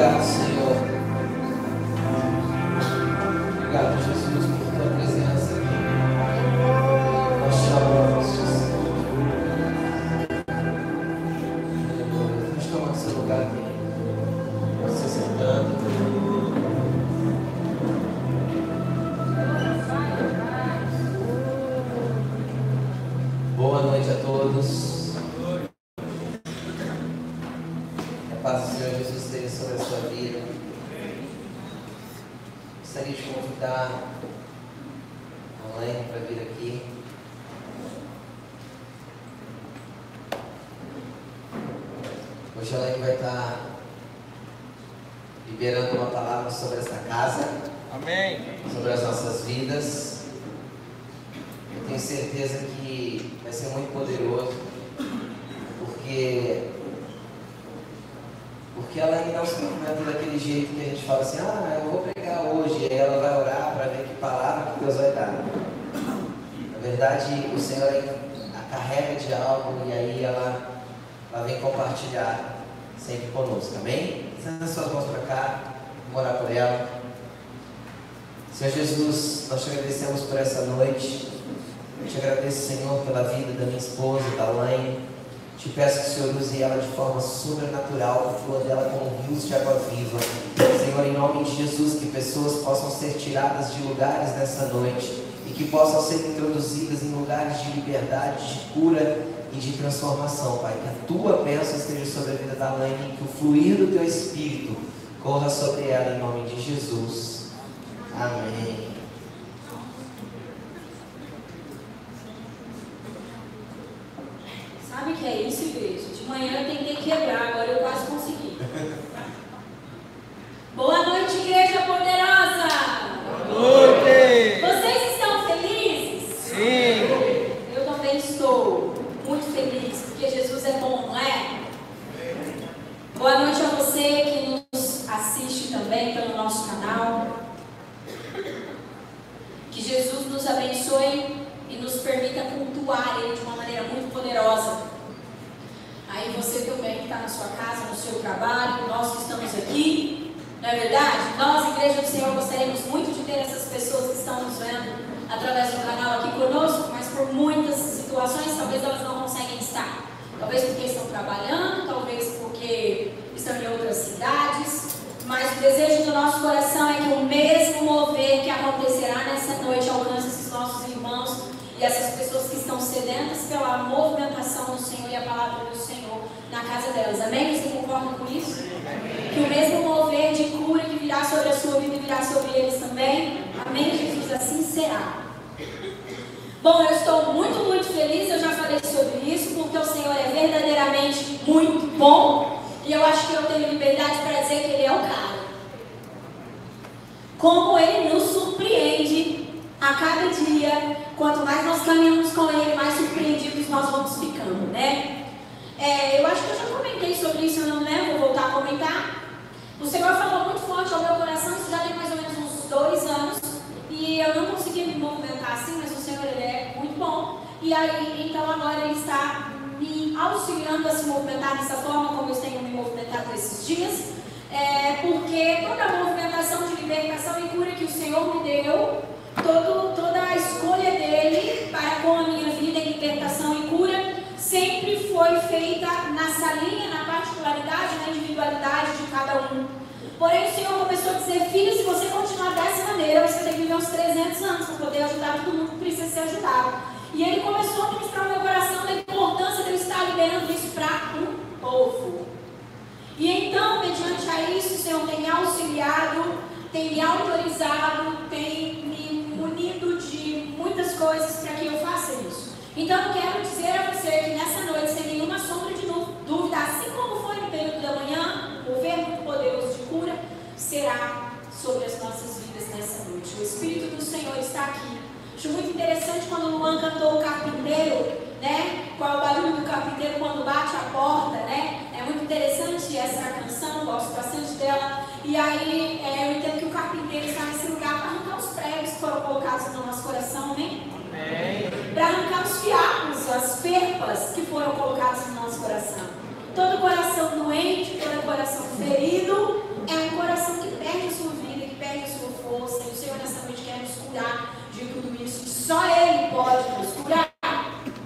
that's corra sobre ela em nome de Jesus. Amém. Sabe o que é isso, igreja? De manhã eu tentei quebrar, agora eu quase consegui. Boa noite, igreja poderosa! Noite. Vocês estão felizes? Sim. Eu também estou muito feliz, porque Jesus é bom, não é? Boa noite a você que nos assiste também pelo nosso canal. Que Jesus nos abençoe e nos permita cultuar Ele de uma maneira muito poderosa. Aí você também que está na sua casa, no seu trabalho, nós que estamos aqui, não é verdade? Nós, Igreja do Senhor, gostaríamos muito de ter essas pessoas que estão nos vendo através do canal aqui conosco, mas por muitas situações talvez elas não conseguem estar. Talvez porque estão trabalhando, talvez porque estão em outras cidades. Mas o desejo do nosso coração é que o mesmo mover que acontecerá nessa noite alcance esses nossos irmãos e essas pessoas que estão sedentas pela movimentação do Senhor e a palavra do Senhor na casa delas. Amém? Você concorda com isso? Que o mesmo mover de cura que virá sobre a sua vida virá sobre eles também. Amém? Jesus, assim será. Bom, eu estou muito, muito feliz, eu já falei sobre isso, porque o Senhor é verdadeiramente muito bom. E eu acho que eu tenho liberdade para dizer que Ele é o cara. Como Ele nos surpreende a cada dia. Quanto mais nós caminhamos com Ele, mais surpreendidos nós vamos ficando, né? É, eu acho que eu já comentei sobre isso, eu não lembro, vou voltar a comentar. O Senhor falou muito forte ao meu coração, isso já tem mais ou menos uns dois anos. E eu não consegui me movimentar assim, mas o Senhor ele é muito bom. E aí, então agora Ele está me auxiliando a se movimentar dessa forma como eu tenho me movimentado esses dias. É, porque toda a movimentação de libertação e cura que o Senhor me deu, todo, toda a escolha dele para com a minha vida em libertação e cura, sempre foi feita nessa linha, na particularidade, na individualidade de cada um. Porém, o Senhor começou a dizer: Filho, se você continuar dessa maneira, você tem que viver uns 300 anos para poder ajudar todo mundo que precisa ser ajudado. E ele começou a ministrar no meu coração da importância de eu estar liberando isso para um povo. E então, mediante a isso, o Senhor tem me auxiliado, tem me autorizado, tem me munido de muitas coisas para que eu faça isso. Então, eu quero dizer a você que nessa noite, sem nenhuma sombra de dúvida, assim como foi no período da manhã, o muito poderoso de cura será sobre as nossas vidas nessa noite. O Espírito do Senhor está aqui. Acho muito interessante quando o Luan cantou o carpinteiro, né? Qual é o barulho do carpinteiro quando bate a porta, né? É muito interessante essa canção, gosto bastante dela. E aí é, eu entendo que o carpinteiro está nesse lugar para arrancar os pregos que foram colocados no nosso coração, né? Para arrancar os fiapos, as perpas que foram colocadas no nosso coração. Todo coração doente, todo coração ferido, é um coração que perde a sua vida, que perde a sua força. E o Senhor nessa noite quer nos curar de tudo isso. Que só Ele pode nos curar.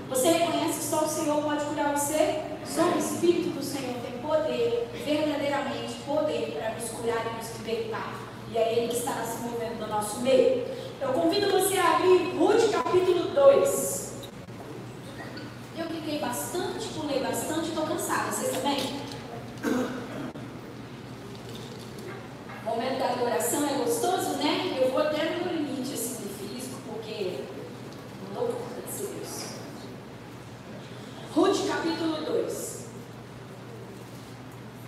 Você reconhece que só o Senhor pode curar você? Só o Espírito do Senhor tem poder, verdadeiramente poder, para nos curar e nos libertar. E é Ele que está se movendo no nosso meio. Eu convido você a abrir Ruth capítulo 2. Eu cliquei bastante, pulei bastante, estou cansada. Vocês também? O momento da adoração é gostoso, né? Eu vou até no limite assim, físico, porque conta de ser isso. Ruth capítulo 2.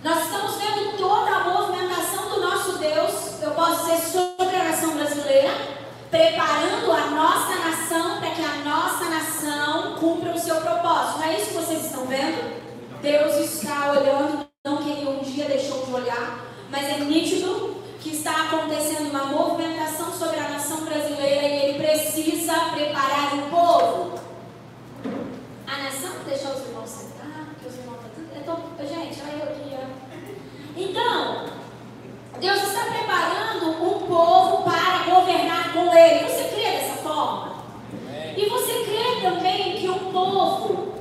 Nós estamos vendo toda a movimentação do nosso Deus, eu posso dizer, sobre a nação brasileira, preparando a nossa nação para que a nossa nação cumpra o seu propósito. Não é isso que vocês estão vendo? Deus está olhando, não que ele um dia deixou de olhar, mas é nítido que está acontecendo uma movimentação sobre a nação brasileira e ele precisa preparar o povo. A nação, deixa os irmãos sentar, porque os irmãos estão tudo. Tô, gente, olha eu ó. Então, Deus está preparando um povo para governar com ele. Você crê dessa forma? E também que um povo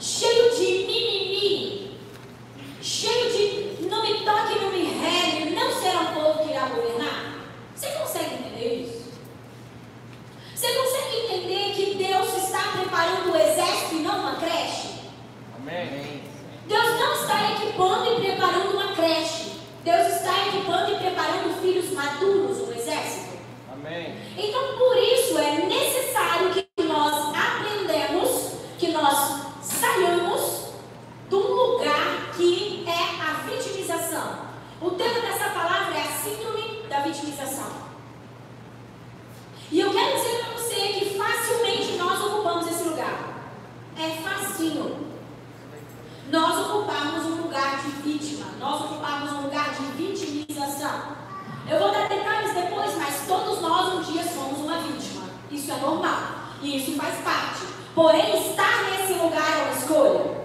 cheio de mimimi, cheio de não me toque, não me regue, não será um povo que irá governar? Você consegue entender isso? Você consegue entender que Deus está preparando o exército e não uma creche? Amém. Deus não está equipando e preparando uma creche. Deus está equipando e preparando filhos maduros no exército. Amém. Então, por isso é necessário que nós aprendamos, que nós saiamos de um lugar que é a vitimização. O tema dessa palavra é a síndrome da vitimização. E eu quero dizer para você que facilmente nós ocupamos esse lugar. É facinho. Nós ocupamos um lugar de vítima, nós ocupamos um lugar de vitimização. Eu vou dar detalhes depois, mas todos nós um dia somos uma vítima. Isso é normal e isso faz parte. Porém, estar nesse lugar é uma escolha.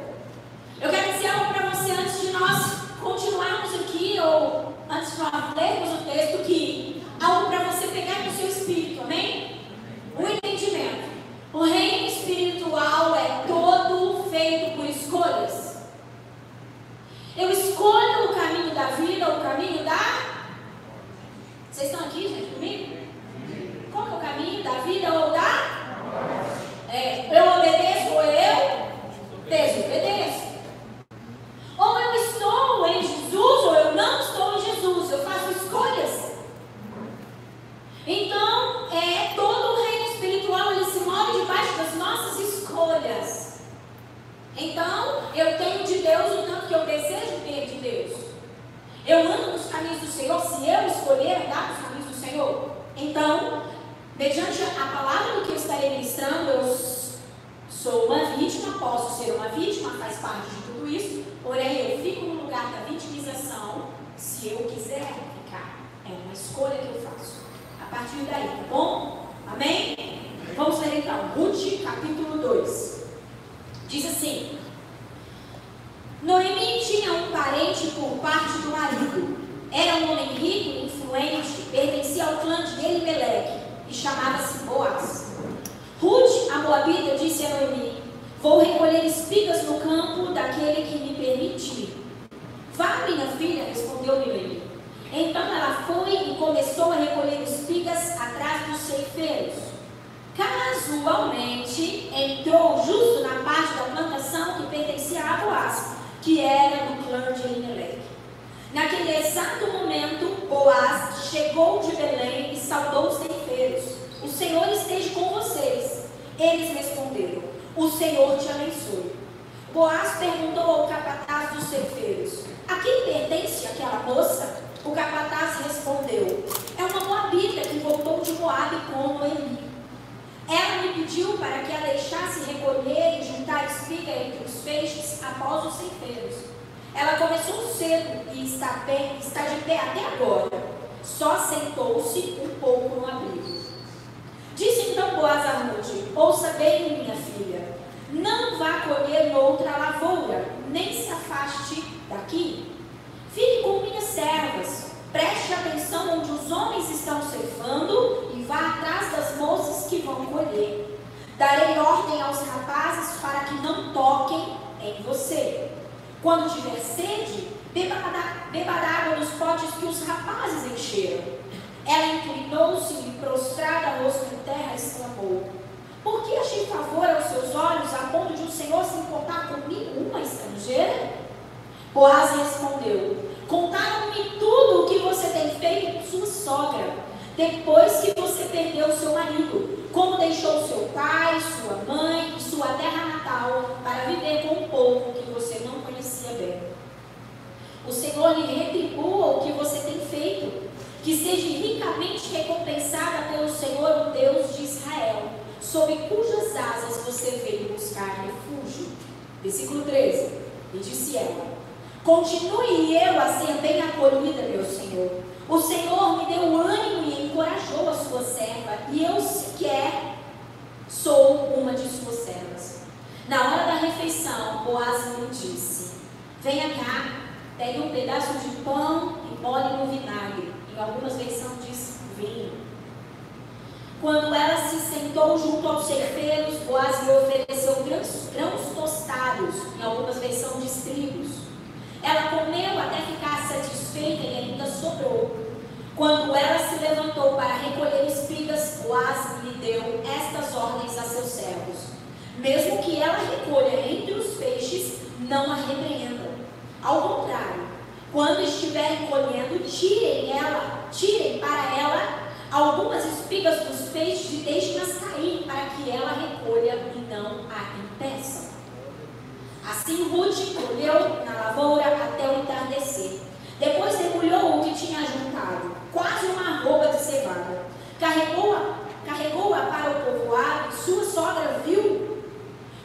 Eu quero dizer algo para você antes de nós continuarmos aqui, ou antes de nós lermos o texto, que algo para você pegar no seu espírito, amém? O entendimento. O reino espiritual é todo feito por escolhas. Eu escolho o caminho da vida, o caminho da. Vocês estão aqui, gente, comigo? Que é o caminho da vida ou da? É, eu obedeço ou eu desobedeço. Ou eu estou em Jesus ou eu não estou em Jesus. Eu faço escolhas. Então, é, todo o reino espiritual ele se move debaixo das nossas escolhas. Então, eu tenho de Deus o tanto que eu desejo ter de Deus. Eu ando nos caminhos do Senhor se eu escolher andar nos caminhos do Senhor. Então, mediante a palavra do que eu estarei ministrando, eu sou uma vítima, posso ser uma vítima, faz parte de tudo isso, porém eu fico no lugar da vitimização se eu quiser ficar. É uma escolha que eu faço. A partir daí, tá bom? Amém? Vamos ler então, Ruth capítulo 2. Diz assim: Noemi tinha um parente por parte do marido. Era um homem rico, influente, pertencia ao clã de Elimeleque chamava-se Boaz. Ruth, a Moabita, disse a Noemi: Vou recolher espigas no campo daquele que me permitir. Vá, minha filha, respondeu Noemi. Então ela foi e começou a recolher espigas atrás dos ceifeiros. Casualmente, entrou justo na parte da plantação que pertencia a Boaz, que era do clã de Elimelec. Naquele exato momento, Boaz chegou de Belém e saudou os ceifeiros. O Senhor esteja com vocês. Eles responderam: O Senhor te abençoe. Boaz perguntou ao capataz dos ceifeiros: A quem pertence aquela moça? O capataz respondeu: É uma moabita que voltou de Moabe com Noemi. Ela me pediu para que a deixasse recolher e juntar espiga entre os feixes após os ceifeiros. Ela começou cedo e está, bem, está de pé até agora. Só sentou-se um pouco no abrigo. Disse então Boaz a Ruth: Ouça bem, minha filha. Não vá colher noutra lavoura, nem se afaste daqui. Fique com minhas servas. Preste atenção onde os homens estão ceifando e vá atrás das moças que vão colher. Darei ordem aos rapazes para que não toquem em você. Quando tiver sede, beba beba água dos potes que os rapazes encheram. Ela inclinou-se e, prostrada rosto em terra, exclamou: Por que achei favor aos seus olhos a ponto de o Senhor se importar comigo, uma estrangeira? Boaz respondeu: Contaram-me tudo o que você tem feito com sua sogra, depois que você perdeu seu marido, como deixou seu pai, sua mãe e sua terra natal para viver com um povo que você não conhecia bem. O Senhor lhe retribua o que você tem feito, que seja ricamente recompensada pelo Senhor, o Deus de Israel, sob cujas asas você veio buscar refúgio. Versículo 13. E disse ela: Continue eu a ser bem acolhida, meu Senhor. O Senhor me deu ânimo e encorajou a sua serva, e eu sequer sou uma de suas servas. Na hora da refeição, Boaz me disse: Venha cá, pegue um pedaço de pão e molhe no vinagre. Em algumas versões diz vinho. Quando ela se sentou junto aos ceifeiros, Boaz lhe ofereceu grãos, grãos tostados, em algumas versões diz trigos. Ela comeu até ficar satisfeita e ainda sobrou. Quando ela se levantou para recolher espigas, Boaz lhe deu estas ordens a seus servos: Mesmo que ela recolha entre os peixes, não a repreendam. Ao contrário, quando estiverem colhendo, tirem ela, tirem para ela algumas espigas dos peixes e deixem-nas cair para que ela recolha e não a impeçam. Assim Ruth colheu na lavoura até o entardecer. Depois debulhou o que tinha juntado, quase uma arroba de cevada. Carregou-a carregou para o povoado e sua sogra viu.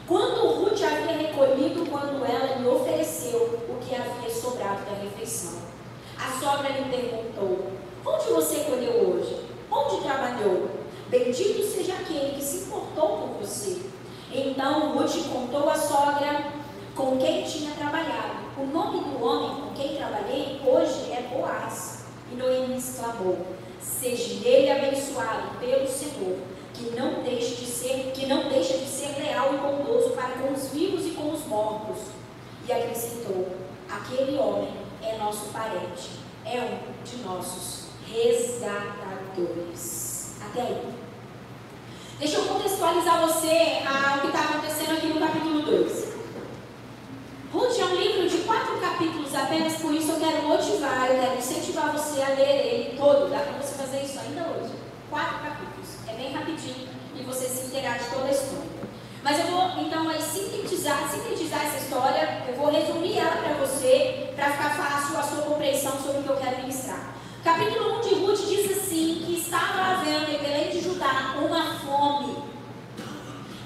Quando Ruth havia recolhido, quando ela lhe ofereceu o que havia sobrado da refeição. A sogra lhe perguntou: Onde você colheu hoje? Onde trabalhou? Bendito seja aquele que se importou com você. Então Ruth contou à sogra com quem tinha trabalhado. O nome do homem com quem trabalhei hoje é Boaz. E Noemi exclamou: Seja ele abençoado pelo Senhor, que não deixe de ser, que não deixa de ser leal e bondoso para com os vivos e com os mortos. E acrescentou: Aquele homem é nosso parente, é um de nossos resgatadores. Até aí. Deixa eu contextualizar você ao que está acontecendo aqui no capítulo 2. Ruth é um livro de quatro capítulos apenas, por isso eu quero motivar, eu quero incentivar você a ler ele todo. Dá para você fazer isso ainda hoje. Quatro capítulos. É bem rapidinho e você se inteirar de toda a história. Mas eu vou então aí sintetizar, sintetizar essa história, eu vou resumir ela para você, para ficar fácil a sua compreensão sobre o que eu quero ministrar. Capítulo 1 de Ruth diz assim: que estava havendo em Belém de Judá uma fome.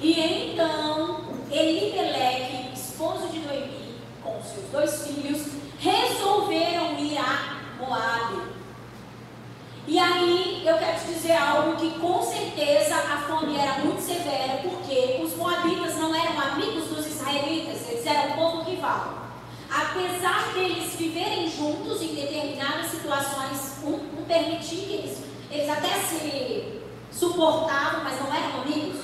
E então Elimeleque esposo de Noemi, com seus dois filhos, resolveram ir a Moabe. E aí eu quero te dizer algo que com certeza a fome era muito severa, porque os moabitas não eram amigos dos israelitas, eles eram um povo rival. Apesar deles viverem juntos em determinadas situações, um, um permitir que eles, eles até se suportavam, mas não eram amigos.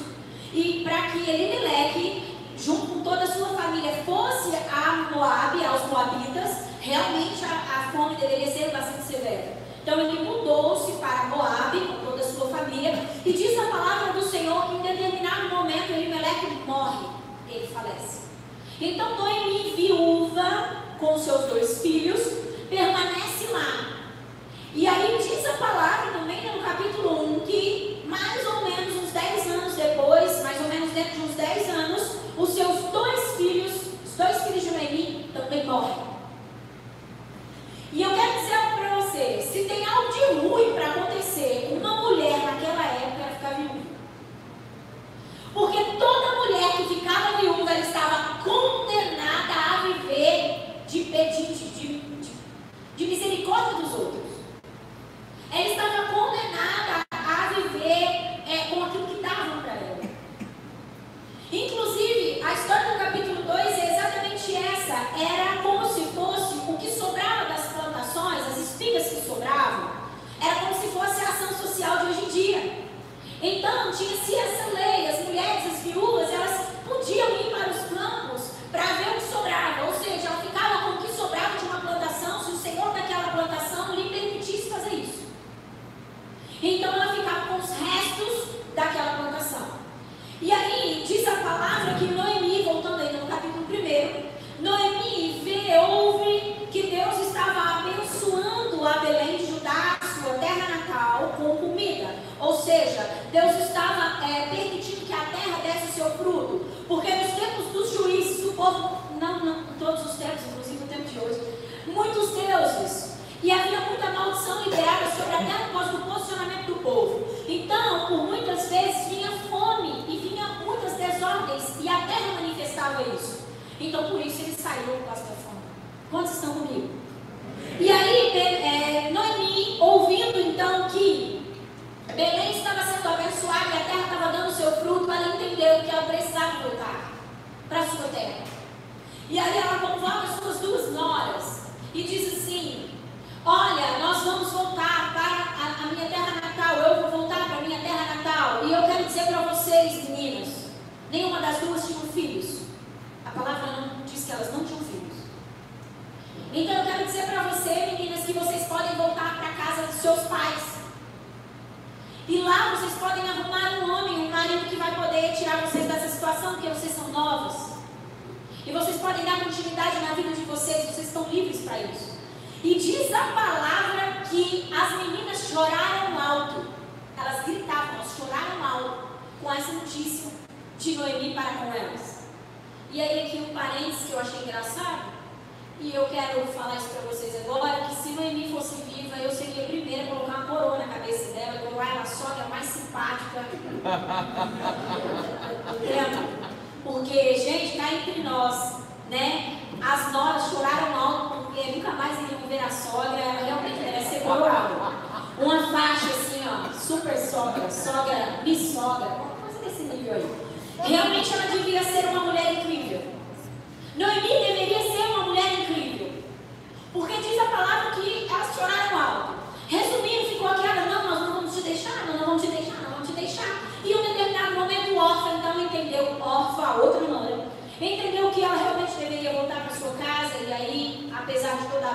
E para que Elimeleque junto com toda a sua família, fosse a Moab, aos Moabitas, realmente a, a fome deveria ser bastante severa. Então ele mudou-se para Moab com toda a sua família e diz a palavra do Senhor que em determinado momento Elimelec morre, ele falece. Então Noemi, viúva, com seus dois filhos, permanece lá. E aí diz a palavra também no capítulo 1 que mais ou menos uns 10 anos depois, mais ou menos dentro de uns 10 anos, os seus dois filhos, os dois filhos de Noemi, também morrem. E eu quero dizer algo para você: se tem algo de ruim para acontecer, uma mulher naquela época era ficar viúva. Porque toda mulher que ficava viúva estava condenada a viver de, de, de, de, de misericórdia dos outros.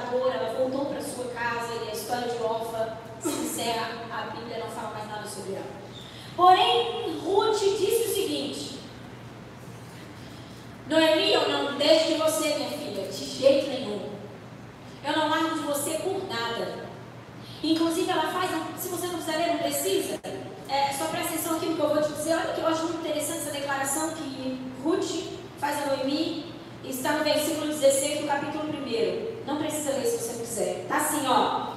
Ela voltou para sua casa, e a história de órfã se encerra, a Bíblia não fala mais nada sobre ela. Porém, Ruth disse o seguinte: Noemi, eu não deixo de você, minha filha, de jeito nenhum. Eu não largo de você por nada. Inclusive, ela faz, se você não quiser ler, não precisa. É, só presta atenção aqui no que eu vou te dizer. Olha que eu acho muito interessante essa declaração que Ruth faz a Noemi. Está no versículo 16 do capítulo 1. Não precisa ler se você quiser. Está assim, ó.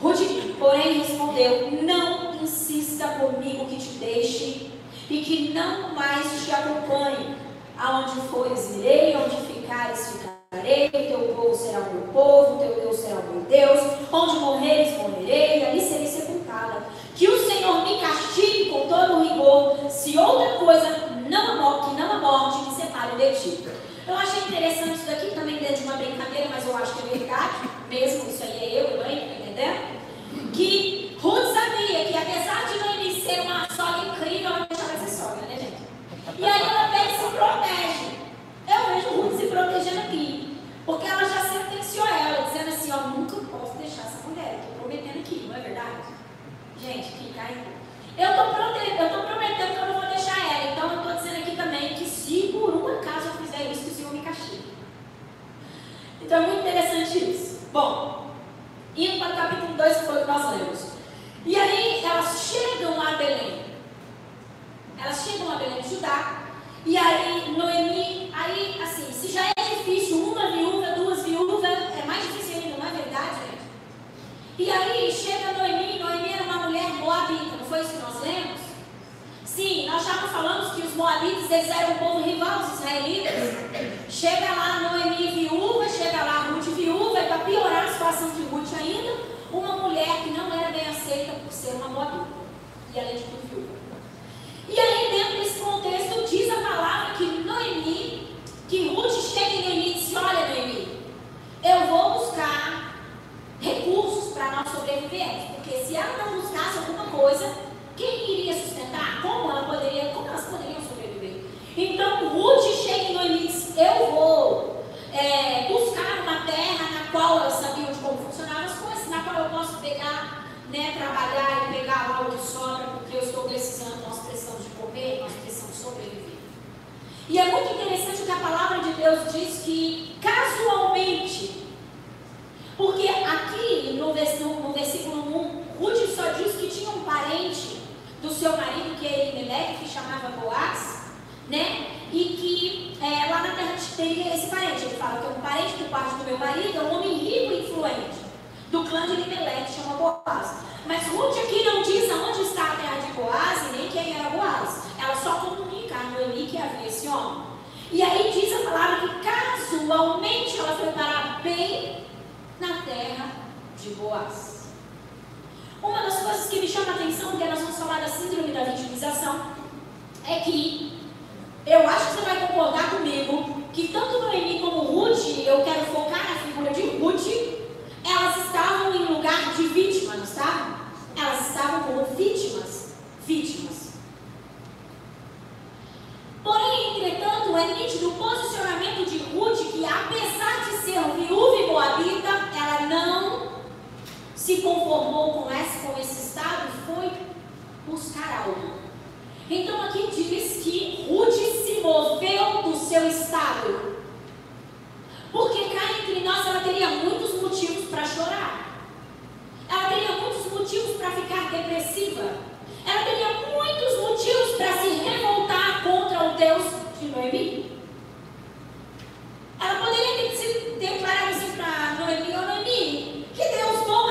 Ruth, porém, respondeu: Não insista comigo que te deixe e que não mais te acompanhe. Aonde fores, irei, onde ficares, ficarei. Teu povo será o meu povo, teu Deus será o meu Deus. Onde morreres, morrerei, ali serei sepultada. Que o Senhor me castigue com todo o rigor, se outra coisa não que não a morte me separe de ti. Eu achei interessante isso daqui também dentro de uma brincadeira, mas eu acho que é verdade, mesmo isso aí é eu, mãe, tá entendendo? Que Ruth sabia que apesar de Noemi ser uma sogra incrível, ela não deixava de ser sogra, né, gente? E aí ela pega e se protege. Eu vejo Ruth se protegendo aqui, porque ela já sentenciou ela, dizendo assim, ó, nunca posso deixar essa mulher, estou prometendo aqui, não é verdade? Gente, que cai. Eu estou prometendo que eu não vou deixar ela, então eu estou dizendo também que se por um acaso eu fizer isso, o Senhor me castigue. Então é muito interessante isso. Bom, indo para o capítulo 2, que foi o que nós lemos. E aí elas chegam a Belém. Elas chegam a Belém de Judá. E aí Noemi, aí assim, se já é difícil uma viúva, duas viúvas, é mais difícil ainda, não é verdade, gente? E aí chega Noemi, Noemi era uma mulher moabita, não foi isso que nós lemos? Sim, nós já falamos que os moabitas eles eram um povo rival dos israelitas. Chega lá Noemi viúva, chega lá Ruth viúva, e para piorar a situação de Ruth ainda, uma mulher que não era bem aceita por ser uma moabita. E além de tudo viúva. E aí, dentro desse contexto, diz a palavra que Noemi, que Ruth chega em Noemi e diz: Olha, Noemi, eu vou buscar recursos para nós sobrevivermos. Porque se ela não buscasse alguma coisa, quem iria sustentar? Como ela poderia, como elas poderiam sobreviver? Então Ruth chega em e diz: Eu vou é, buscar uma terra na qual elas sabiam de como funcionavam as coisas, na qual eu posso pegar, né, trabalhar e pegar algo que sobra, porque eu estou precisando, nós precisamos de comer, nós precisamos sobreviver. E é muito interessante que a palavra de Deus diz que casualmente, porque aqui no, no versículo 1, Ruth só diz que tinha um parente do seu marido, que é Elimelech, que chamava Boaz, né? E que é, lá na terra tem esse parente. Ele fala que é um parente por parte do meu marido, é um homem rico e influente, do clã de Elimelech, chama Boaz. Mas Ruth aqui não diz aonde está a terra de Boaz e nem quem era Boaz. Ela só comunica a Noemi que havia esse homem. E aí diz a palavra que casualmente ela foi parar bem na terra de Boaz. Uma das coisas que me chama a atenção, porque nós vamos falar da síndrome da vitimização, é que eu acho que você vai concordar comigo que tanto Noemi como Ruth, eu quero focar na figura de Ruth, elas estavam em lugar de vítima, não estavam? Elas estavam como vítimas. Vítimas. Porém, entretanto, é nítido o posicionamento de Ruth que, apesar de ser viúva e moabita, ela não se conformou com esse, com esse estado foi buscar algo. Então aqui diz que Ruth se moveu do seu estado. Porque cá entre nós ela teria muitos motivos para chorar. Ela teria muitos motivos para ficar depressiva. Ela teria muitos motivos para se revoltar contra o Deus de Noemi. Ela poderia ter se declarado assim para Noemi, ô Noemi, que Deus bom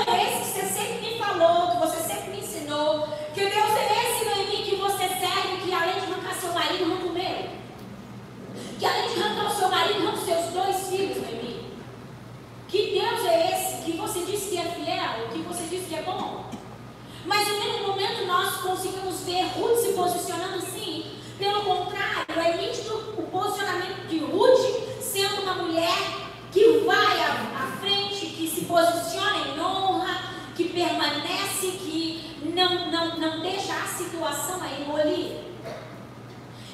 falou, que você sempre me ensinou, que Deus é esse, Noemi, que você serve, que além de arrancar seu marido, arranca o meu. Que além de arrancar o seu marido, arranca os seus dois filhos, Noemi. Que Deus é esse que você diz que é fiel, que você diz que é bom? Mas em nenhum momento nós conseguimos ver Ruth se posicionando assim. Pelo contrário, é nítido o posicionamento de Ruth sendo uma mulher que vai à, frente, que se posiciona em honra, que permanece, que não, não, não deixa a situação aí engolir.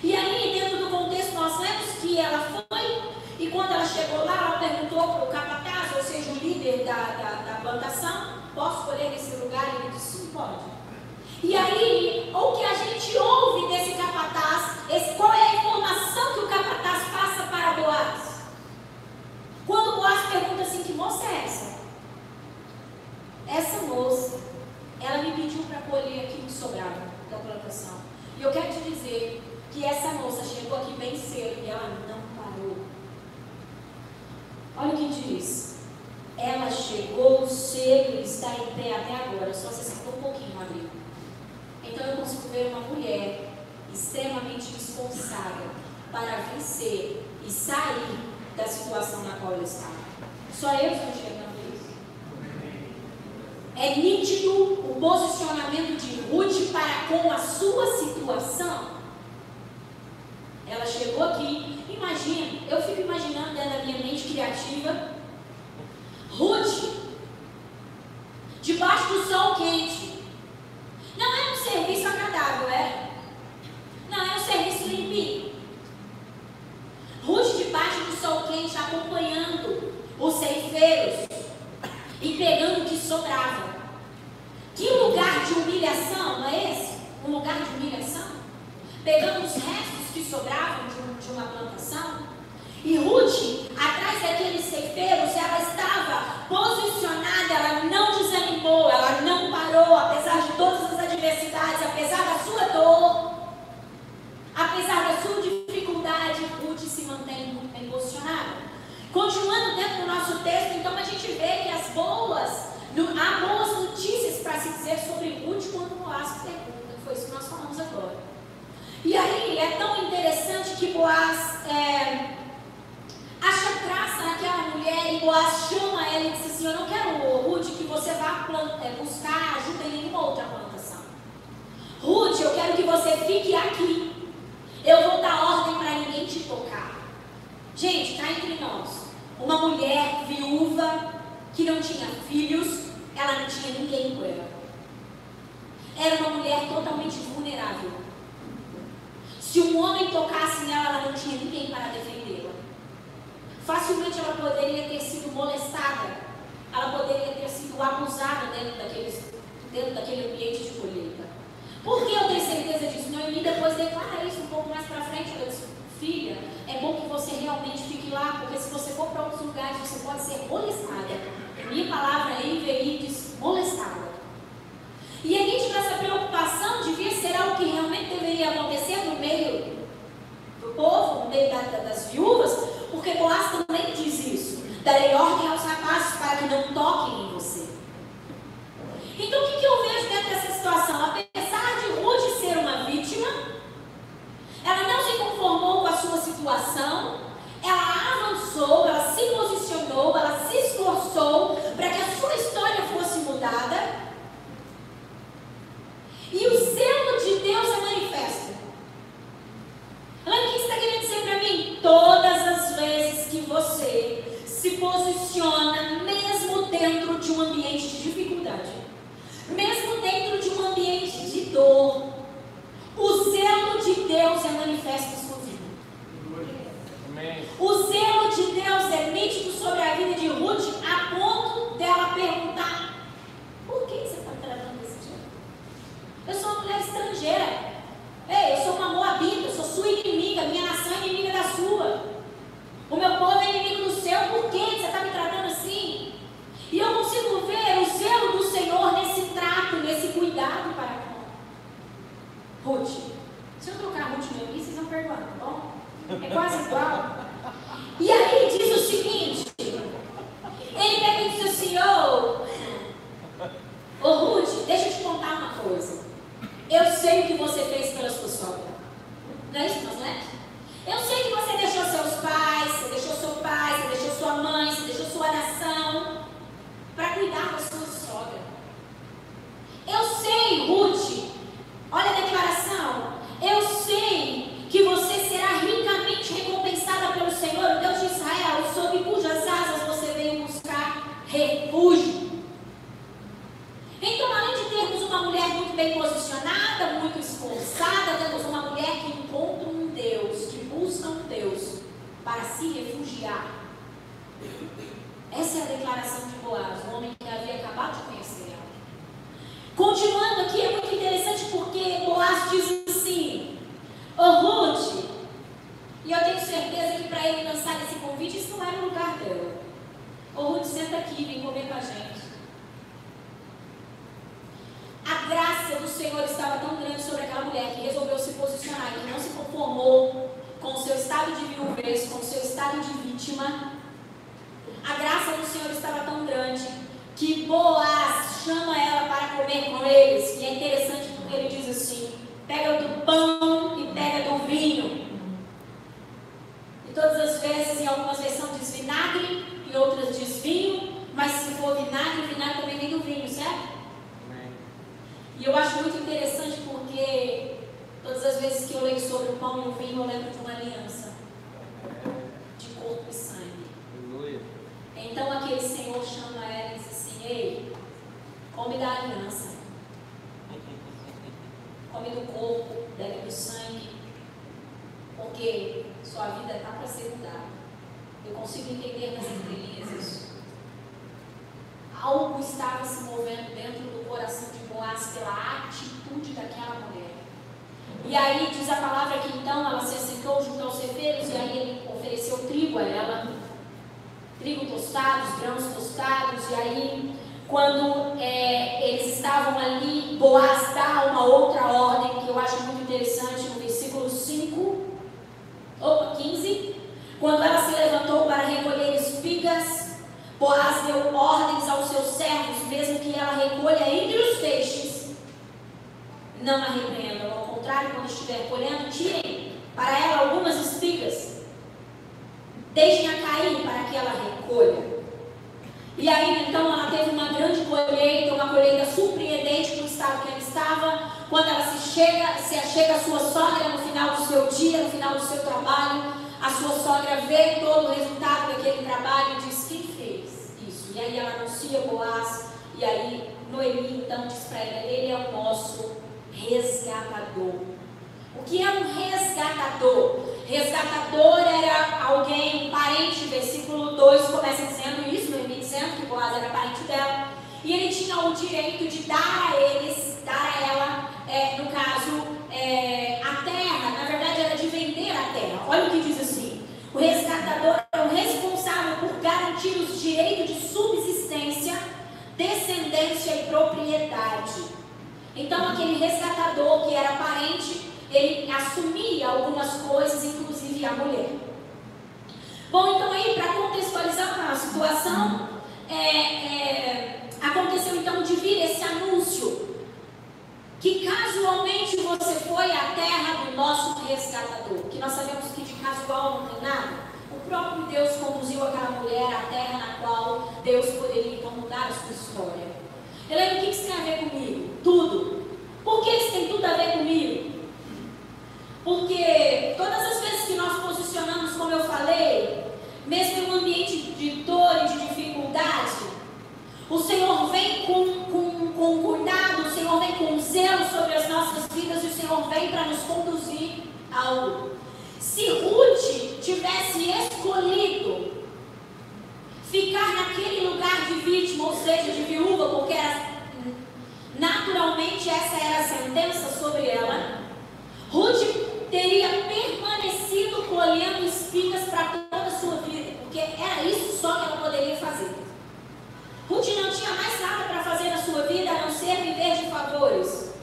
E aí, dentro do contexto, nós lemos que ela foi, e quando ela chegou lá, ela perguntou para o capataz, ou seja, o líder da, da, da plantação, posso escolher esse lugar? Ele disse, sim, pode. E aí, o que a gente ouve desse capataz, esse, qual é a informação que o capataz passa para Boaz? Quando Boaz pergunta assim, que moça é essa? Essa moça, ela me pediu para colher aqui no sobrado da plantação. E eu quero te dizer que essa moça chegou aqui bem cedo e ela não parou. Olha o que diz. Ela chegou cedo e está em pé até agora. Só se sentou um pouquinho ali. Então eu consigo ver uma mulher extremamente responsável para vencer e sair da situação na qual ela estava. Só eu estou isso. É nítido o posicionamento de Ruth para com a sua situação. Ela chegou aqui, imagina, eu fico imaginando dentro da minha mente criativa, Ruth, debaixo do sol quente. Não é um serviço agradável, é? Não é um serviço limpinho. Ruth debaixo do sol quente, acompanhando os ceifeiros e pegando o que sobrava. Que lugar de humilhação, não é esse? Um lugar de humilhação? Pegando os restos que sobravam de, um, de uma plantação. E Ruth, atrás daqueles ceifeiros, ela estava posicionada, ela não desanimou, ela não parou, apesar de todas as adversidades, apesar da sua dor, apesar da sua dificuldade, Ruth se mantém bem posicionada. Continuando dentro do nosso texto, então a gente vê que as boas, há boas notícias para se dizer sobre Ruth quando Boaz pergunta, foi isso que nós falamos agora. E aí é tão interessante que Boaz é, acha graça naquela mulher e Boaz chama ela e diz assim, eu não quero, Ruth, que você vá é, buscar ajuda em nenhuma outra plantação. Ruth, eu quero que você fique aqui. Eu vou dar ordem para ninguém te tocar. Gente, cá entre nós, uma mulher viúva que não tinha filhos, ela não tinha ninguém com ela. Era uma mulher totalmente vulnerável. Se um homem tocasse nela, ela não tinha ninguém para defendê-la. Facilmente ela poderia ter sido molestada, ela poderia ter sido abusada dentro, daqueles, dentro daquele ambiente de colheita. Por que eu tenho certeza disso? Noemi depois declara isso um pouco mais para frente. Ela disse, filha, é bom que você realmente fique lá, porque se você for para outros lugares, você pode ser molestada. Minha palavra veio diz molestada. E a gente essa preocupação devia ser algo que realmente deveria acontecer no meio do povo, no meio da, das viúvas, porque Boaz também diz isso. Darei ordem aos rapazes para que não toquem em você. Então o que, que eu vejo dentro dessa situação? Apesar de Ruth ser uma vítima, ela não se conformou com a sua situação, ela avançou, ela se posicionou, ela se esforçou para que a sua história fosse mudada e o selo de Deus é manifesto. Olha o que está querendo dizer para mim? Todas as vezes que você se posiciona, mesmo dentro de um ambiente de dificuldade, mesmo dentro de um ambiente de dor, o selo de Deus é manifesto na sua vida. O selo de Deus é nítido sobre a vida de Ruth a ponto dela perguntar: por que você está travando? Eu sou uma mulher estrangeira. Ei, eu sou Não a repreendam, ao contrário, quando estiver colhendo, tirem para ela algumas espigas. Deixem-a cair para que ela recolha. E aí, então, ela teve uma grande colheita, uma colheita surpreendente no estado que ela estava. Quando ela se chega, se achega a sua sogra no final do seu dia, no final do seu trabalho, a sua sogra vê todo o resultado daquele trabalho e diz: Quem fez isso? E aí ela anuncia Boaz, e aí Noemi então diz para ela: Ele é o nosso resgatador. O que é um resgatador? Resgatador era alguém, um parente, versículo 2 começa dizendo isso, Noemi dizendo que Boaz era parente dela. E ele tinha o direito de dar a eles, dar a ela, é, no caso, é, a terra. Na verdade, era de vender a terra. Olha o que diz assim: o resgatador é o responsável por garantir os direitos de subsistência, descendência e propriedade. Então, aquele resgatador que era parente, ele assumia algumas coisas, inclusive a mulher. Bom, então aí, para contextualizar a situação, é, é, aconteceu então de vir esse anúncio que casualmente você foi à terra do nosso resgatador, que nós sabemos que de casual não tem nada. O próprio Deus conduziu aquela mulher à terra na qual Deus poderia então mudar a sua história. Helena, o que isso tem a ver comigo? Tudo. Por que isso tem tudo a ver comigo? Porque todas as vezes que nós posicionamos, como eu falei, mesmo em um ambiente de dor e de dificuldade, o Senhor vem com, com, com cuidado, o Senhor vem com zelo sobre as nossas vidas e o Senhor vem para nos conduzir a algo. Se Ruth tivesse escolhido ficar naquele lugar de vítima, ou seja, de viúva, porque era, naturalmente essa era a sentença sobre ela, Ruth teria permanecido colhendo espigas para toda a sua vida, porque era isso só que ela poderia fazer. Ruth não tinha mais nada para fazer na sua vida a não ser viver de favores.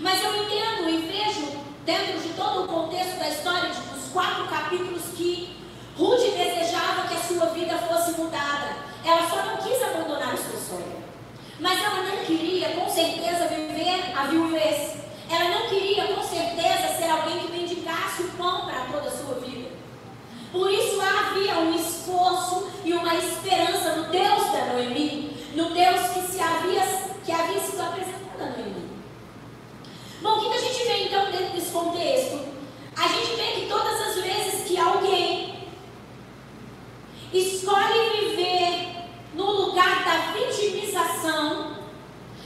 Mas eu entendo e vejo, dentro de todo o contexto da história, dos quatro capítulos, que Ruth desejava que a sua vida fosse mudada. Ela só não quis abandonar a sua sogra. Mas ela não queria, com certeza, viver a viuvez. Ela não queria, com certeza, ser alguém que mendigasse o pão para toda a sua vida. Por isso havia um esforço e uma esperança no Deus da Noemi, no Deus que, se havia, que havia sido apresentado a Noemi. Bom, o que a gente vê então dentro desse contexto? A gente vê que todas as vezes que alguém escolhe viver no lugar da vitimização,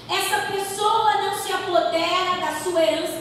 essa pessoa não se apodera da sua herança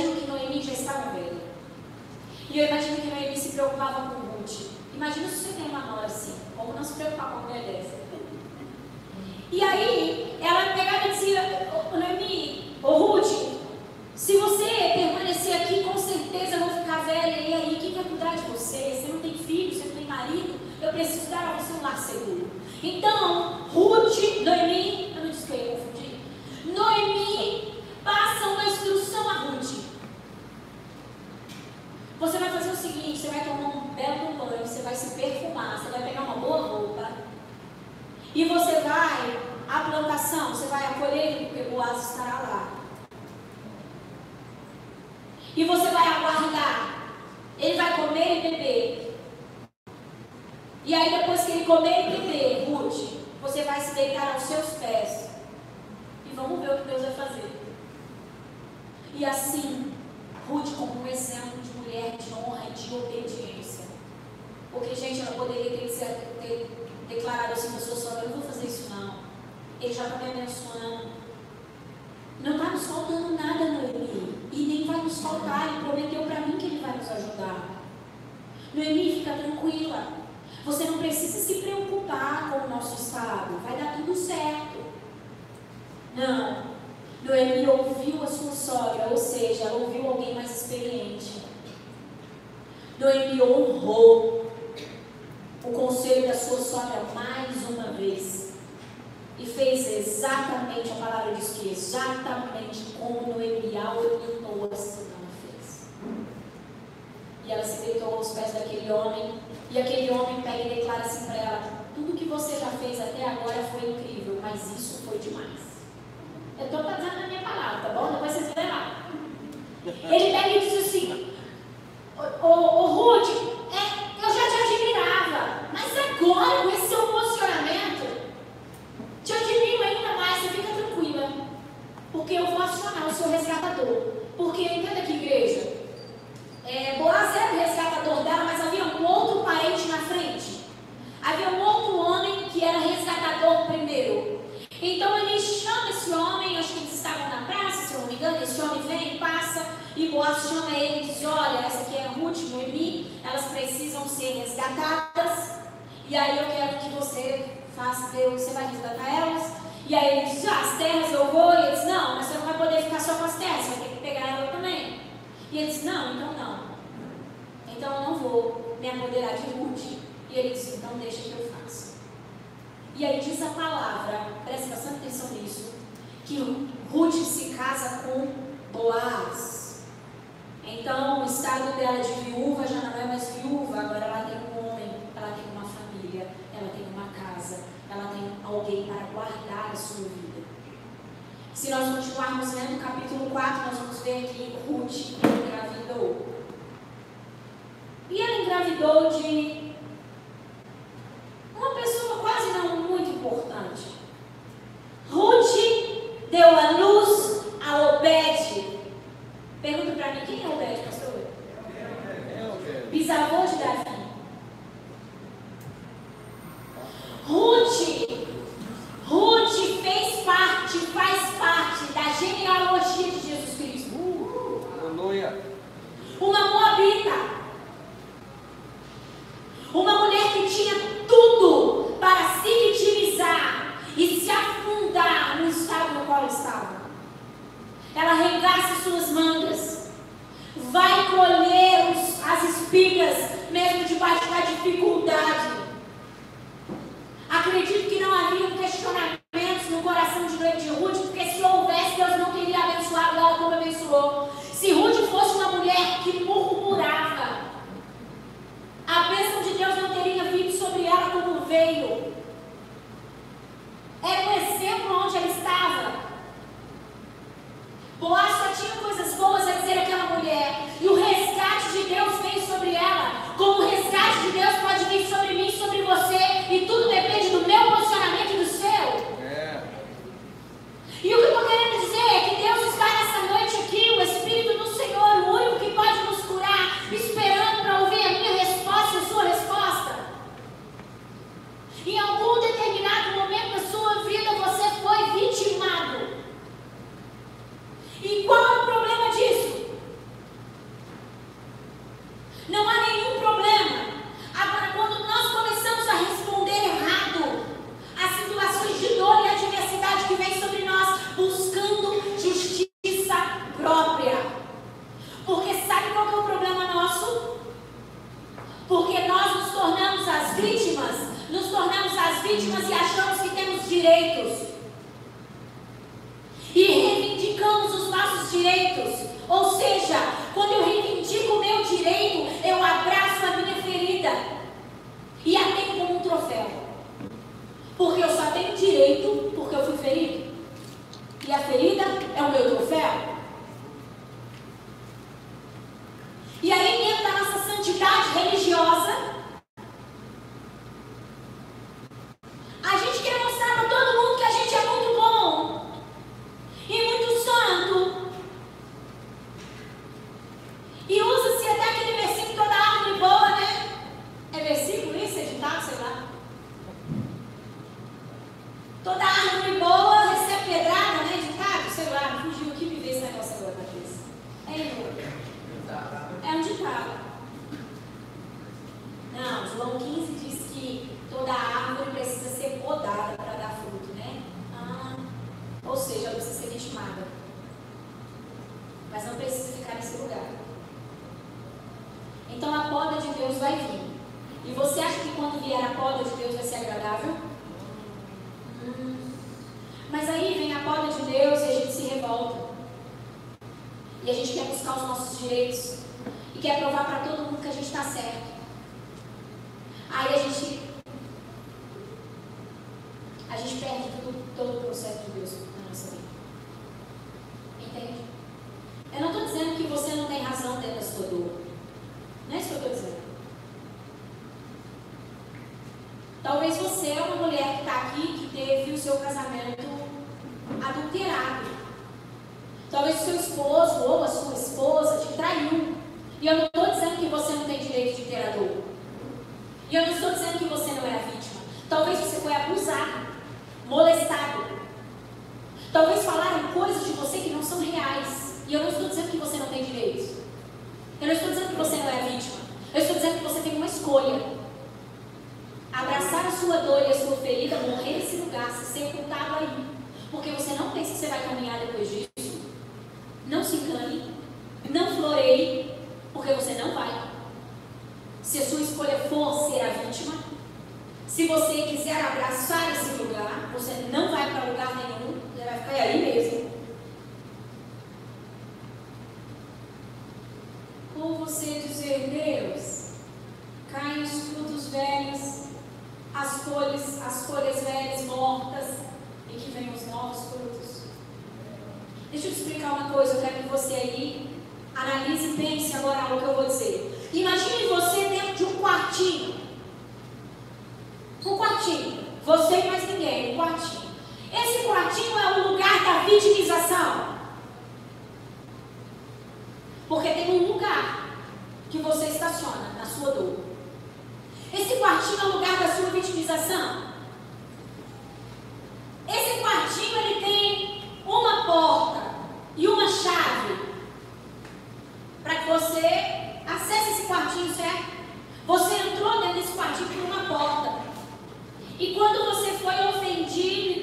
imagino que Noemi já estava velha. E eu imagino que Noemi se preocupava com Ruth. Imagina se você tem uma nora assim. Como não se preocupar com dessa? E aí, ela pegava e dizia, ô Noemi, ô Ruth, se você permanecer aqui, com certeza eu vou ficar velha. E aí, quem vai cuidar de você? Você não tem filho, você não tem marido. Eu preciso dar a você um lar seguro. Então, Ruth, Noemi, eu não disse que eu ia confundir. Noemi passa uma instrução a Ruth. Você vai fazer o seguinte: você vai tomar um belo banho, você vai se perfumar, você vai pegar uma boa roupa. E você vai à plantação, você vai acolher porque Boaz estará lá. E você vai aguardar. Ele vai comer e beber. E aí, depois que ele comer e beber, Ruth, você vai se deitar aos seus pés. E vamos ver o que Deus vai fazer. E assim, Ruth, como um exemplo mulher de honra e de obediência. Porque, gente, ela poderia ter, ter declarado assim para sua sogra: Eu não vou fazer isso, não. Ele já está me abençoando. Não está nos faltando nada, Noemi. E nem vai nos faltar. Ele prometeu para mim que ele vai nos ajudar. Noemi, fica tranquila. Você não precisa se preocupar com o nosso estado. Vai dar tudo certo. Não. Noemi ouviu a sua sogra, ou seja, ela ouviu alguém mais experiente. Noemi honrou o conselho da sua sogra mais uma vez e fez exatamente, a palavra diz que exatamente como Noemi a orientou assim ela fez. E ela se deitou aos pés daquele homem, e aquele homem pega e declara assim para ela: Tudo que você já fez até agora foi incrível, mas isso foi demais. Eu estou fazendo a minha palavra, tá bom? Depois vocês verão lá. Ele pega e diz assim: Ô Ruth, é, eu já te admirava, mas agora com esse seu posicionamento, te admiro ainda mais, você fica tranquila. Porque eu vou acionar o seu resgatador. Porque, entenda aqui, igreja, é, Boaz era o resgatador dela, mas havia um outro parente na frente. Havia um outro homem que era resgatador primeiro. Então ele chama esse homem, acho que eles estavam na praça, se não me engano, esse homem vem, passa, e Boaz chama ele e diz, olha, essa aqui é Ruth, Noemi, elas precisam ser resgatadas, e aí eu quero que você faça, você vai resgatar elas? E aí ele diz, ah, as terras eu vou, e ele diz, não, mas você não vai poder ficar só com as terras, você vai ter que pegar ela também. E ele diz, não, então não. Então eu não vou me apoderar de Ruth. E ele diz, então deixa que eu faça. E aí diz a palavra, preste bastante atenção nisso, que Ruth se casa com Boaz. Então o estado dela de viúva já não é mais viúva, agora ela tem um homem, ela tem uma família, ela tem uma casa, ela tem alguém para guardar a sua vida. Se nós continuarmos lendo o capítulo 4, nós vamos ver que Ruth engravidou. E ela engravidou de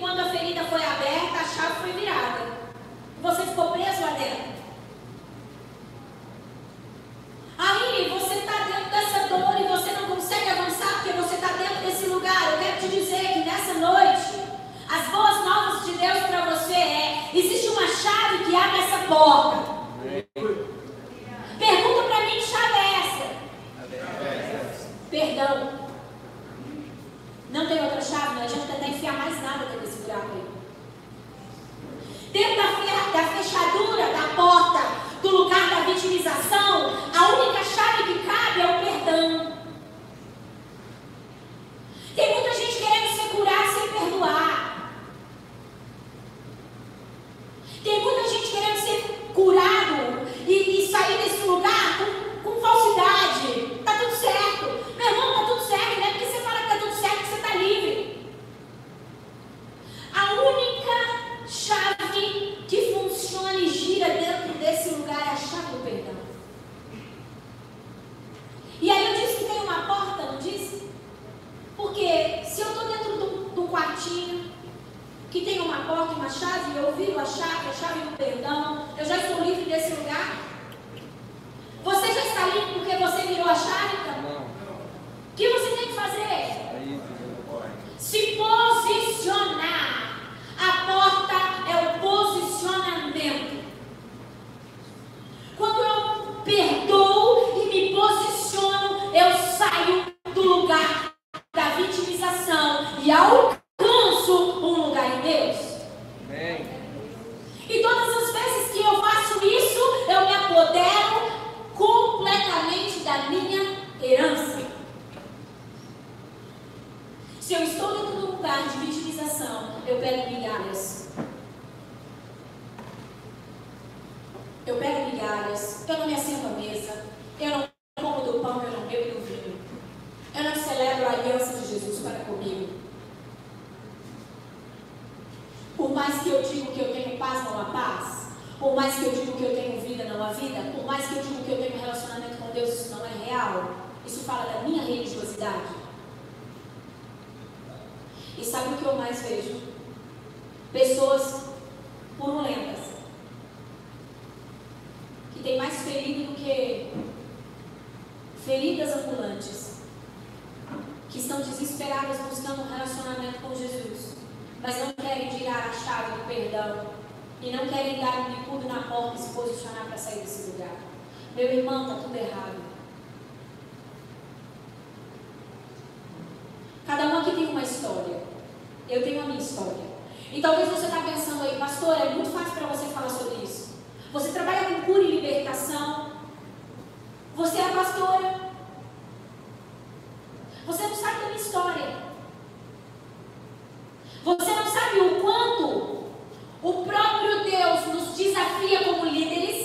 quando a ferida foi aberta, a chave foi virada. Você ficou preso lá dentro. Aí você está dentro dessa dor e você não consegue avançar porque você está dentro desse lugar. Eu quero te dizer que nessa noite, as boas novas de Deus para você é: existe uma chave que abre essa porta. abrir. Dentro da fechadura da porta do lugar da vitimização, história. Eu tenho a minha história. E talvez você está pensando aí, pastor, é muito fácil para você falar sobre isso. Você trabalha com cura e libertação. Você é pastora. Você não sabe da minha história. Você não sabe o quanto o próprio Deus nos desafia como líderes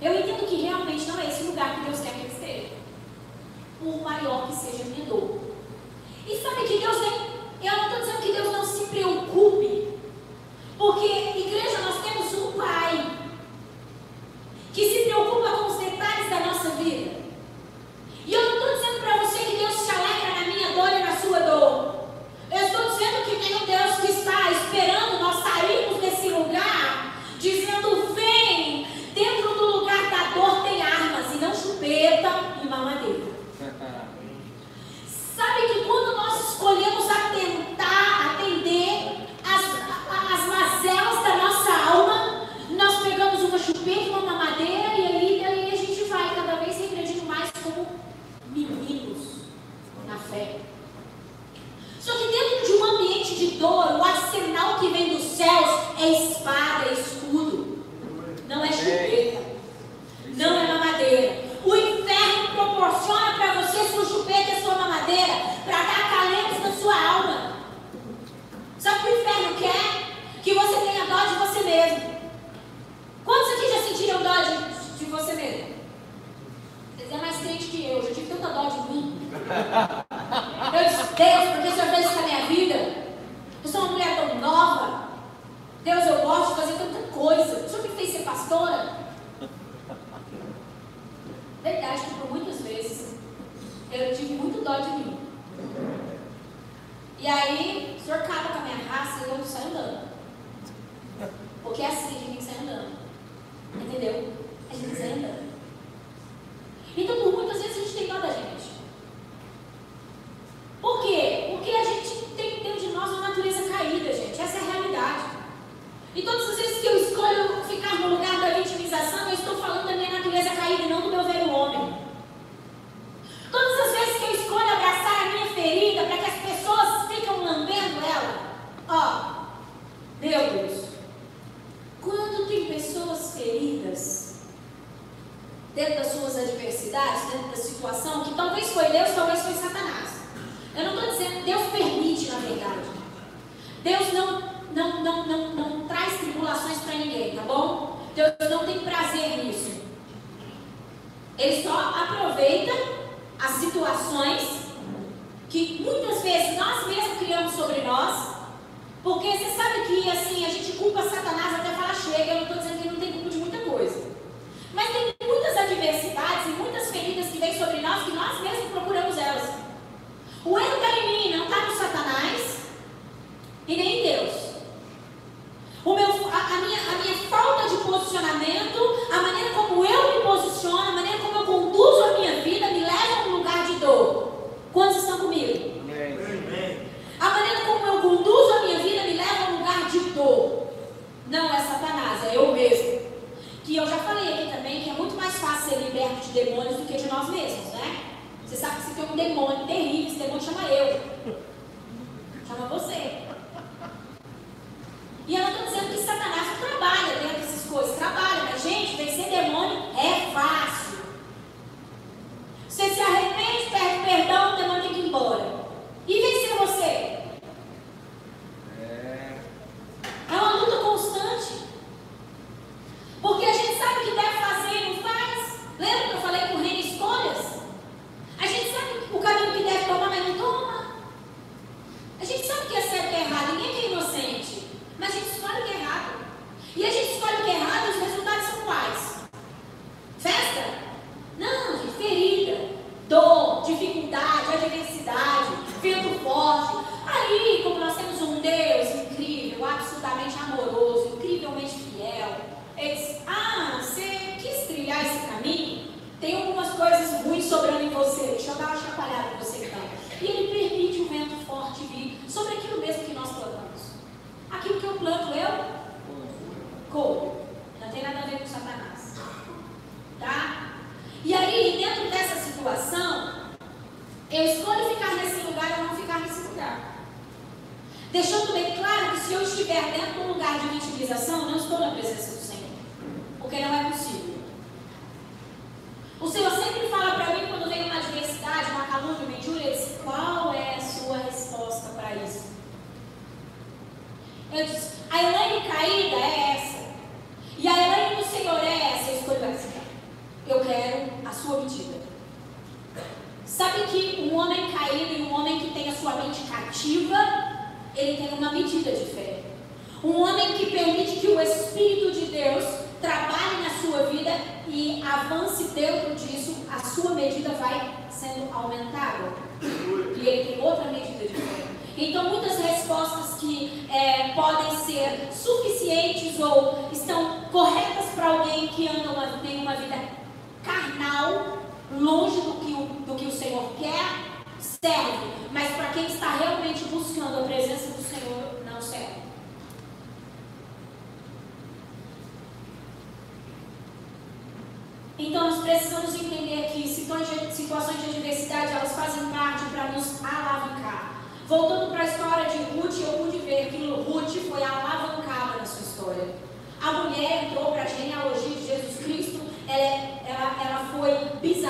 Eu entendo que realmente não é esse lugar que Deus quer que eu esteja. Por maior que seja a minha dor. E sabe que Deus tem? Eu não estou dizendo que Deus não se preocupa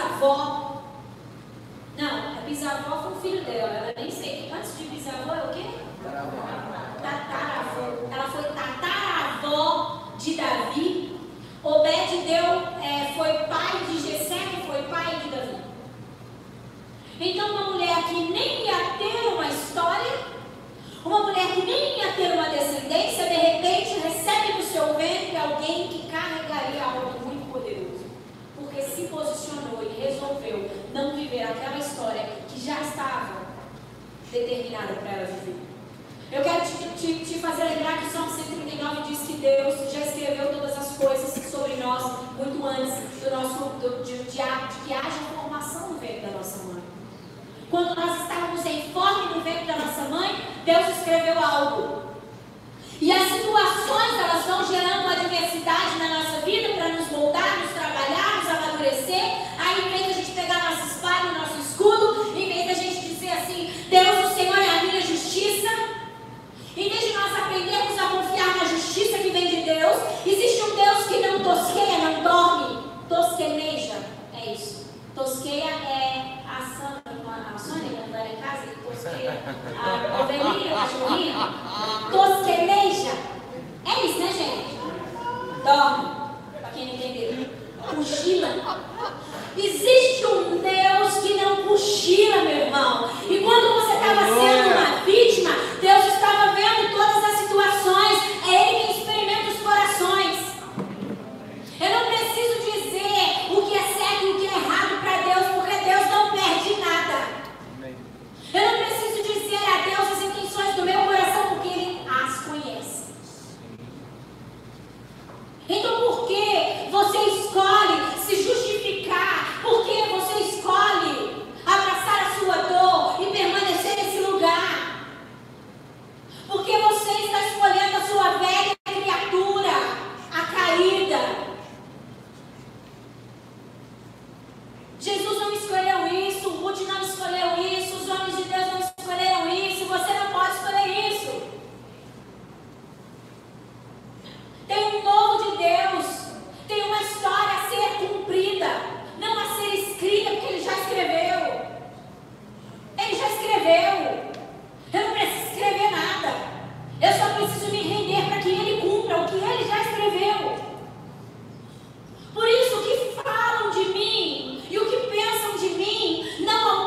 bisavó. Não, a bisavó foi o filho dela, ela nem sei. Antes de bisavó é o quê? Tataravó. Ela foi tataravó de Davi. Obed-deu, é, foi pai de Jessé, que foi pai de Davi. Então, uma mulher que nem ia ter uma história, uma mulher que nem ia ter uma descendência, de repente recebe no seu ventre alguém que carregaria algo muito poderoso. Porque se posicionou e resolveu não viver aquela história que já estava determinada para ela viver. Eu quero te, te, te, fazer lembrar que o Salmo 139 diz que Deus já escreveu todas as coisas sobre nós muito antes do nosso, do, de, de, de que haja formação no ventre da nossa mãe. Quando nós estávamos em forma no ventre da nossa mãe, Deus escreveu algo. E as situações elas vão gerando adversidade na nossa vida para nos moldar, nos trabalhar, nos amadurecer. Aí, em vez de a gente pegar nossa espada nosso escudo, em vez de a gente dizer assim: Deus, o Senhor é a minha justiça. Em vez de nós aprendermos a confiar na justiça que vem de Deus, existe um Deus que não tosqueia, não dorme, tosqueneja. É isso. Tosqueia é a Sandra, a Sônia, quando vai em casa, e tosqueia a ovelhinha, a cachorrinha. Tosqueneja. É isso, né, gente? Dorme. Para quem não entendeu. Cochila. Existe um Deus que não cochila, meu irmão. E quando você estava sendo uma vítima, Deus estava vendo todas as situações. É Ele quem experimenta os corações. Eu não preciso dizer o que é certo e o que é errado para Deus, porque Deus não perde nada. Eu não preciso dizer a Deus as intenções do meu coração, porque Ele as conhece. Então, por que você escolhe se justificar? Por que você escolhe abraçar a sua dor e permanecer nesse lugar? Porque você está escolhendo a sua velha criatura, a caída. Jesus não escolheu isso, Ruth não escolheu isso, os homens de Deus não escolheram isso, você não pode escolher isso. Tem um novo de Deus, tem uma história a ser cumprida, não a ser escrita, porque ele já escreveu. Ele já escreveu. Eu não preciso escrever nada. Eu só preciso me render para que ele cumpra o que ele já escreveu. Por isso, o que falam de mim e o que pensam de mim não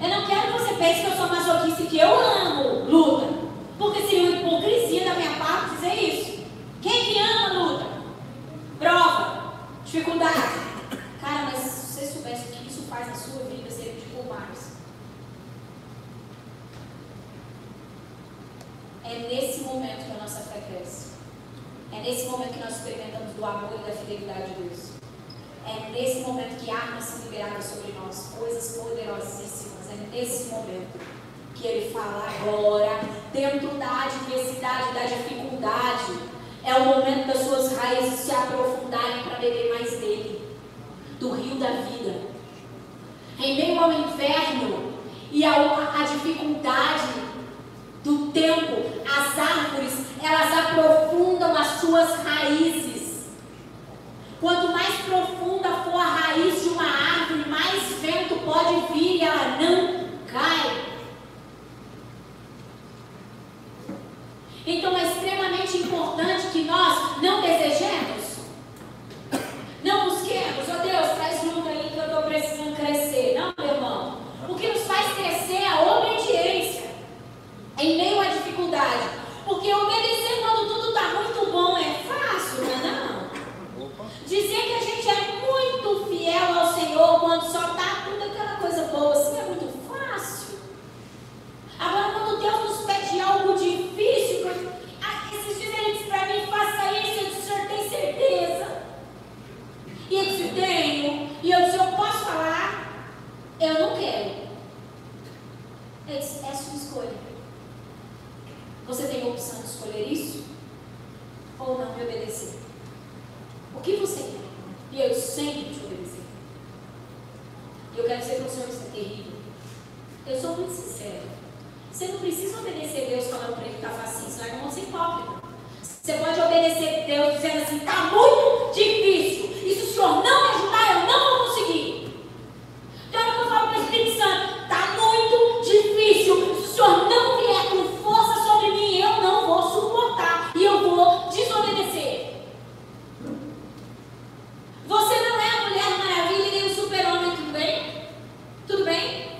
Eu não quero que você pense que eu sou masoquista e que eu amo luta. Porque seria uma hipocrisia da minha parte dizer isso. Quem que ama luta? Prova, dificuldade. Cara, mas se você soubesse o que isso faz na sua vida, seria tipo mais. É nesse momento que a nossa fé cresce. É nesse momento que nós experimentamos do amor e da fidelidade de Deus. É nesse momento que armas são liberadas sobre nós, coisas poderosíssimas. É nesse momento que ele fala agora, dentro da adversidade, da dificuldade, é o momento das suas raízes se aprofundarem para beber mais dele, do rio da vida. Em meio ao inverno e à dificuldade do tempo, as árvores, elas aprofundam as suas raízes. Quanto mais profunda for a raiz de uma árvore, mais vento pode vir e ela não cai. Então é extremamente importante que nós não desejemos, não busquemos, ó oh Deus, traz luta aí que eu estou precisando crescer. Não, meu irmão. O que nos faz crescer é a obediência em meio à dificuldade. Porque obedecer quando tudo está muito bom é fácil, não é não? Dizer que a gente é fiel ao Senhor quando só está tudo aquela coisa boa assim é muito fácil. Agora, quando Deus nos pede algo difícil, esses dias ele para mim, faça isso, eu disse, senhor tem certeza? E eu disse, tenho. E eu disse, eu posso falar? Eu não quero. Ele disse, é sua escolha. Você tem a opção de escolher isso ou não me obedecer. O que você quer? E eu sempre te obedecer. E eu quero dizer para o Senhor isso é terrível. Eu sou muito sincera. Você não precisa obedecer Deus falando para ele que está facinho, senão é ser hipócrita. Você pode obedecer Deus dizendo assim, está muito difícil. E se o Senhor não me ajudar, eu não vou conseguir. Então eu falo para o Espírito Santo, está muito difícil. Se o Senhor não vier com força sobre mim, eu não vou suportar. E eu vou desobedecer. Você não é a Mulher Maravilha nem o super-homem, tudo bem? Tudo bem?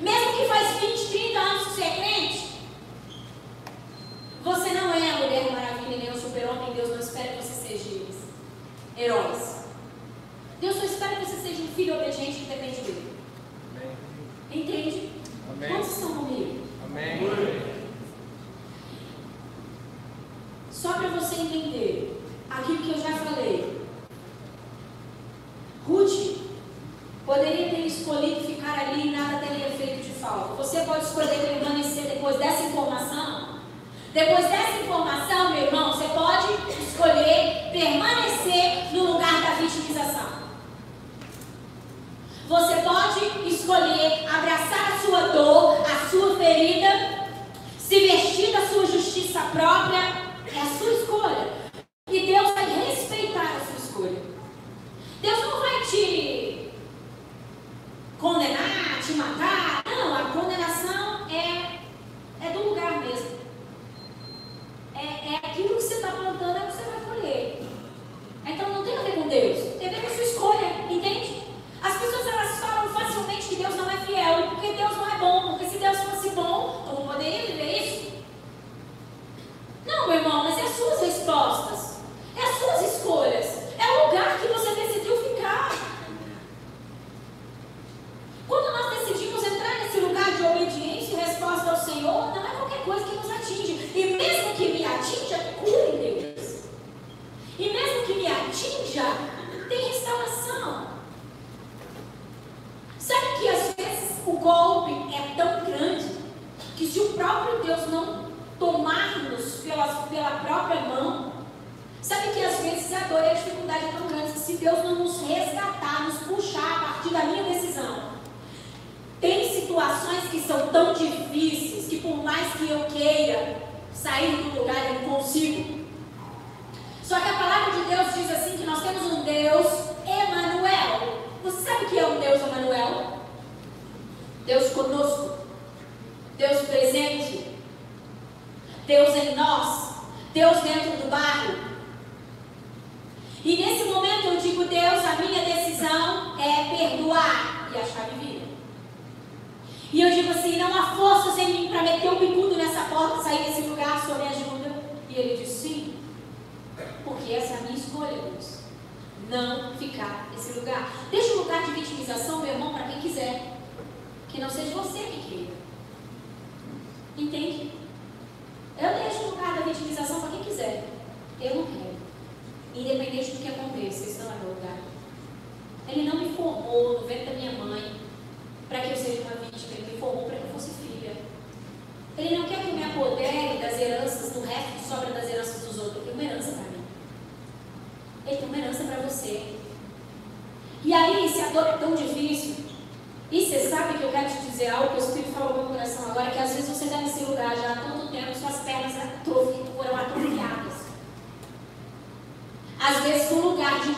Mesmo que faz 20, 30 anos que você é crente, você não é a Mulher Maravilha super-homem. Deus não espera que você seja eles. Heróis. Deus só espera que você seja um filho obediente que depende dele. Entende? Amém. Quantos estão comigo? Amém. Só para você entender aquilo que eu já falei. Ruth poderia ter escolhido ficar ali e nada teria feito de falta. Você pode escolher permanecer depois dessa informação? Depois dessa informação, meu irmão, você pode escolher permanecer no lugar da vitimização. Você pode escolher abraçar a sua dor, a sua ferida, se vestir da sua justiça própria.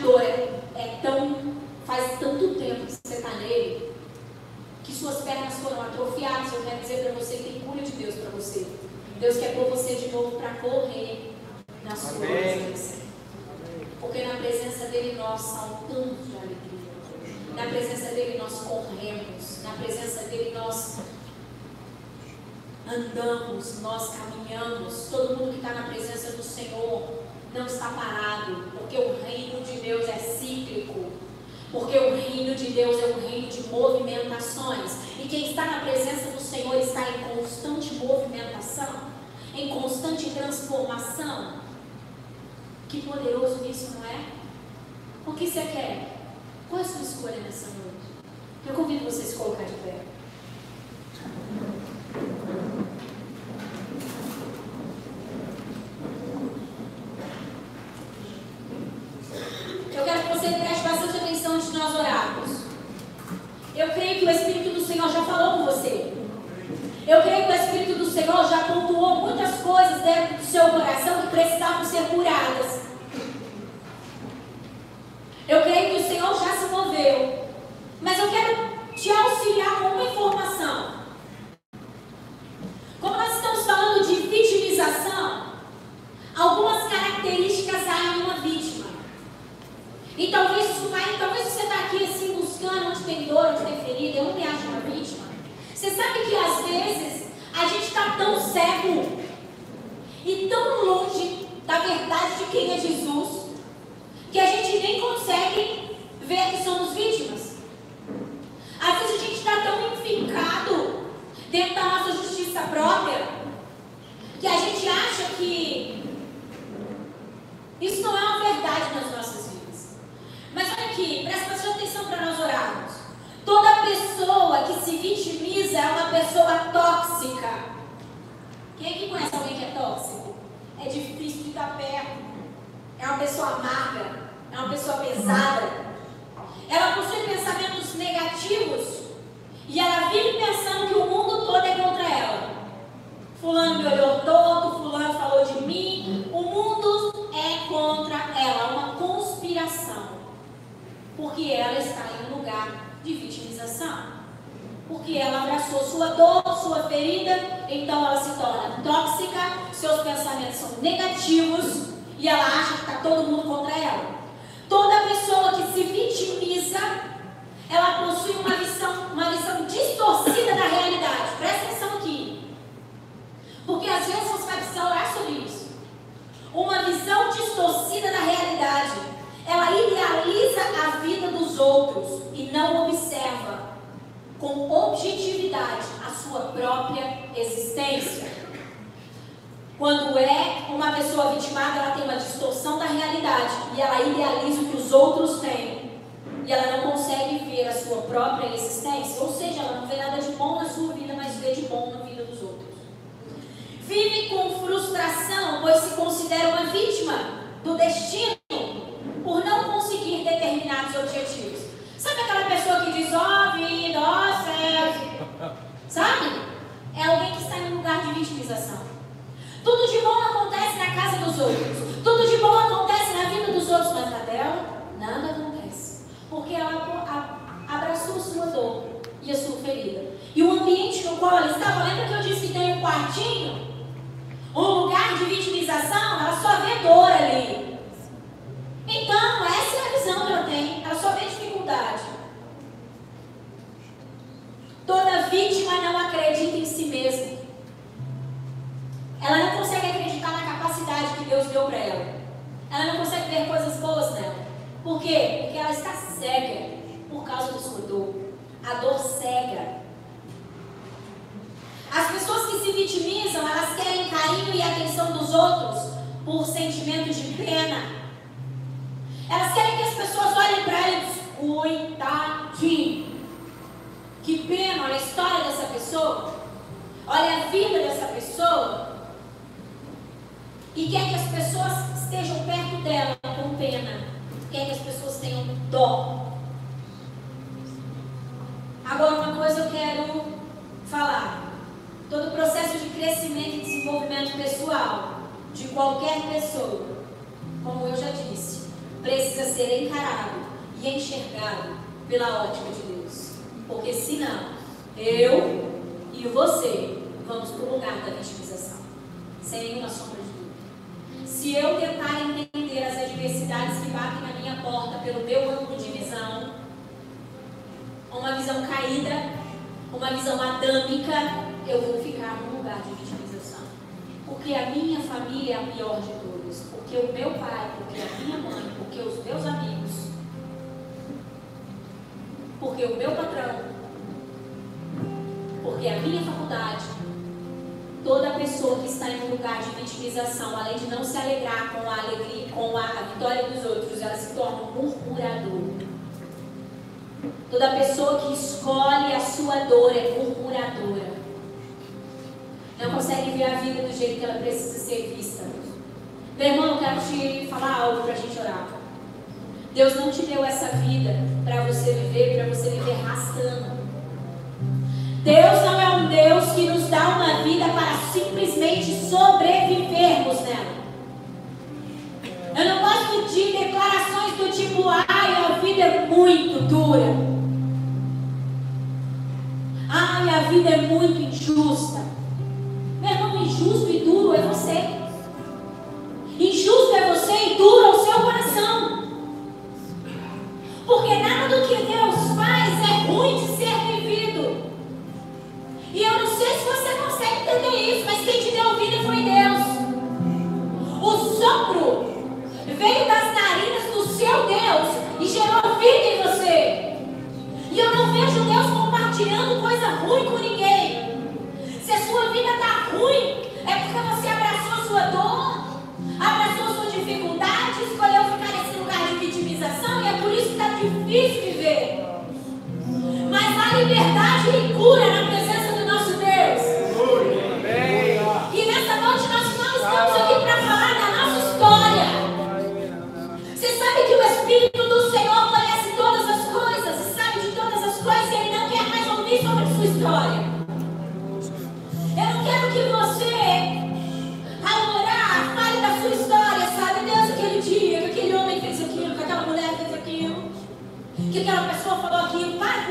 Dor é, é tão. faz tanto tempo que você está nele, que suas pernas foram atrofiadas. Eu quero dizer para você que tem cura de Deus para você. Deus quer pôr você de novo para correr na sua presença. Porque na presença dele nós saltamos de alegria. Na presença dele nós corremos. Na presença dele nós andamos, nós caminhamos. Todo mundo que está na presença do Senhor não está parado. Porque o reino de Deus é cíclico. Porque o reino de Deus é um reino de movimentações. E quem está na presença do Senhor está em constante movimentação, em constante transformação. Que poderoso isso, não é? O que você quer? Qual é a sua escolha nessa noite? Eu convido você a colocar de pé. Eu quero que você preste bastante atenção antes de nós orarmos. Eu creio que o Espírito do Senhor já falou com você. Eu creio que o Espírito do Senhor já pontuou muitas coisas dentro do seu coração que precisavam ser curadas. Eu creio que o Senhor já se moveu. Mas eu quero te auxiliar com uma informação. Como nós estamos falando de vitimização, algumas características há em uma vítima. E talvez talvez você está aqui assim buscando onde tem dor, onde tem ferida, eu não me acho uma vítima. Você sabe que às vezes a gente está tão cego e tão longe da verdade de quem é Jesus que a gente nem consegue ver que somos vítimas. Às vezes a gente está tão enfincado dentro da nossa justiça própria que a gente acha que isso não é uma verdade nas nossas vidas. Mas olha aqui, presta atenção para nós orarmos. Toda pessoa que se vitimiza é uma pessoa tóxica. Quem aqui conhece alguém que é tóxico? É difícil de estar perto é uma pessoa amarga, é uma pessoa pesada. Ela possui pensamentos negativos e ela vive pensando que o mundo todo é contra ela. Fulano me olhou todo, fulano falou de mim. O mundo é contra ela, uma conspiração. Porque ela está em um lugar de vitimização. Porque ela abraçou sua dor, sua ferida, então ela se torna tóxica, seus pensamentos são negativos e ela acha que está todo mundo contra ela. Toda pessoa que se vitimiza, ela possui uma visão, uma visão distorcida da realidade. Presta atenção aqui. Porque às vezes você vai precisar orar sobre isso. Uma visão distorcida da realidade. Ela idealiza a vida dos outros e não observa com objetividade a sua própria existência. Quando é uma pessoa vitimada, ela tem uma distorção da realidade e ela idealiza o que os outros têm. E ela não consegue ver a sua própria existência, ou seja, ela não vê nada de bom na sua vida, mas vê de bom na vida dos outros. Vive com frustração, pois se considera uma vítima do destino por não conseguir determinados objetivos. Sabe aquela pessoa que diz, ó oh, vida, ó oh, céu? Sabe? É alguém que está em um lugar de vitimização. Tudo de bom acontece na casa dos outros. Tudo de bom acontece na vida dos outros, mas na dela, nada acontece. Porque ela abraçou sua dor e a sua ferida. E o ambiente no qual ela estava, lembra que eu disse que tem um quartinho? Um lugar de vitimização, ela só vê dor ali. Então, essa é a visão que ela tem. Ela só vê dificuldade dificuldade. Toda vítima não acredita em si mesma. Ela não consegue acreditar na capacidade que Deus deu para ela. Ela não consegue ver coisas boas nela. Por quê? Porque ela está cega por causa da sua dor. A dor cega. As pessoas que se vitimizam, elas querem carinho e atenção dos outros por sentimento de pena. Elas querem que as pessoas olhem para eles coitadinho. Que pena, olha a história dessa pessoa. Olha a vida dessa pessoa. E quer que as pessoas estejam perto dela com pena. Quer que as pessoas tenham dó. Agora, uma coisa eu quero falar. Todo o processo de crescimento e desenvolvimento pessoal de qualquer pessoa, como eu já disse, precisa ser encarado e enxergado pela ótica de Deus. Porque senão, eu e você vamos para o lugar da vitimização, sem nenhuma sombra de dúvida. Se eu tentar entender as adversidades que batem na minha porta pelo meu ângulo de visão, uma visão caída, uma visão adâmica, eu vou ficar no lugar de vitimização. Porque a minha família é a pior de todas. Porque o meu pai, porque a minha mãe, porque os meus amigos, porque o meu patrão, porque a minha faculdade, toda pessoa que está em um lugar de vitimização, além de não se alegrar com a alegria, com a, vitória dos outros, ela se torna um murmurador. Toda pessoa que escolhe a sua dor é murmuradora. Não consegue ver a vida do jeito que ela precisa ser vista. Meu irmão, eu quero te falar algo para a gente orar. Deus não te deu essa vida para você viver, para você viver rastando. Deus não é um Deus que nos dá uma vida para simplesmente sobrevivermos nela. Eu não gosto de declarações do tipo, ai, a vida é muito dura. Ai, a vida é muito injusta. Meu irmão, injusto e duro se você consegue entender isso, mas quem te deu vida foi Deus. O sopro veio das narinas do seu Deus e gerou vida em você. E eu não vejo Deus compartilhando coisa ruim com ninguém. Se a sua vida está ruim, é porque você abraçou sua dor, abraçou sua dificuldade, escolheu ficar nesse lugar de vitimização e é por isso que está difícil viver. Mas há liberdade e cura na presença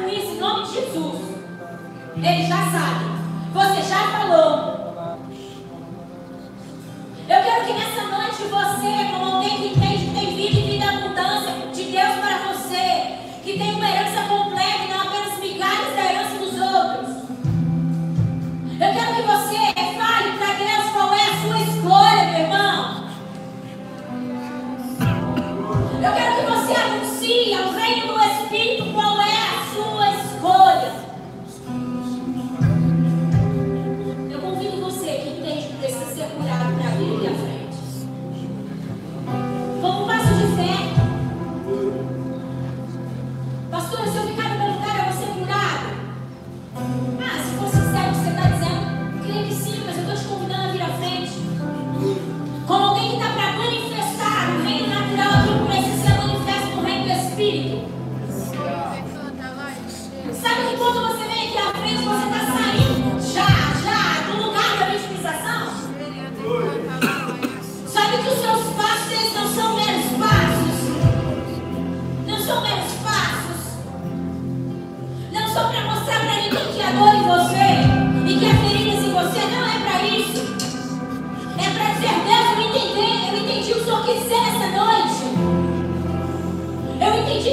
com isso em nome de Jesus. Ele já sabe. Você já falou. Eu quero que nessa noite você, como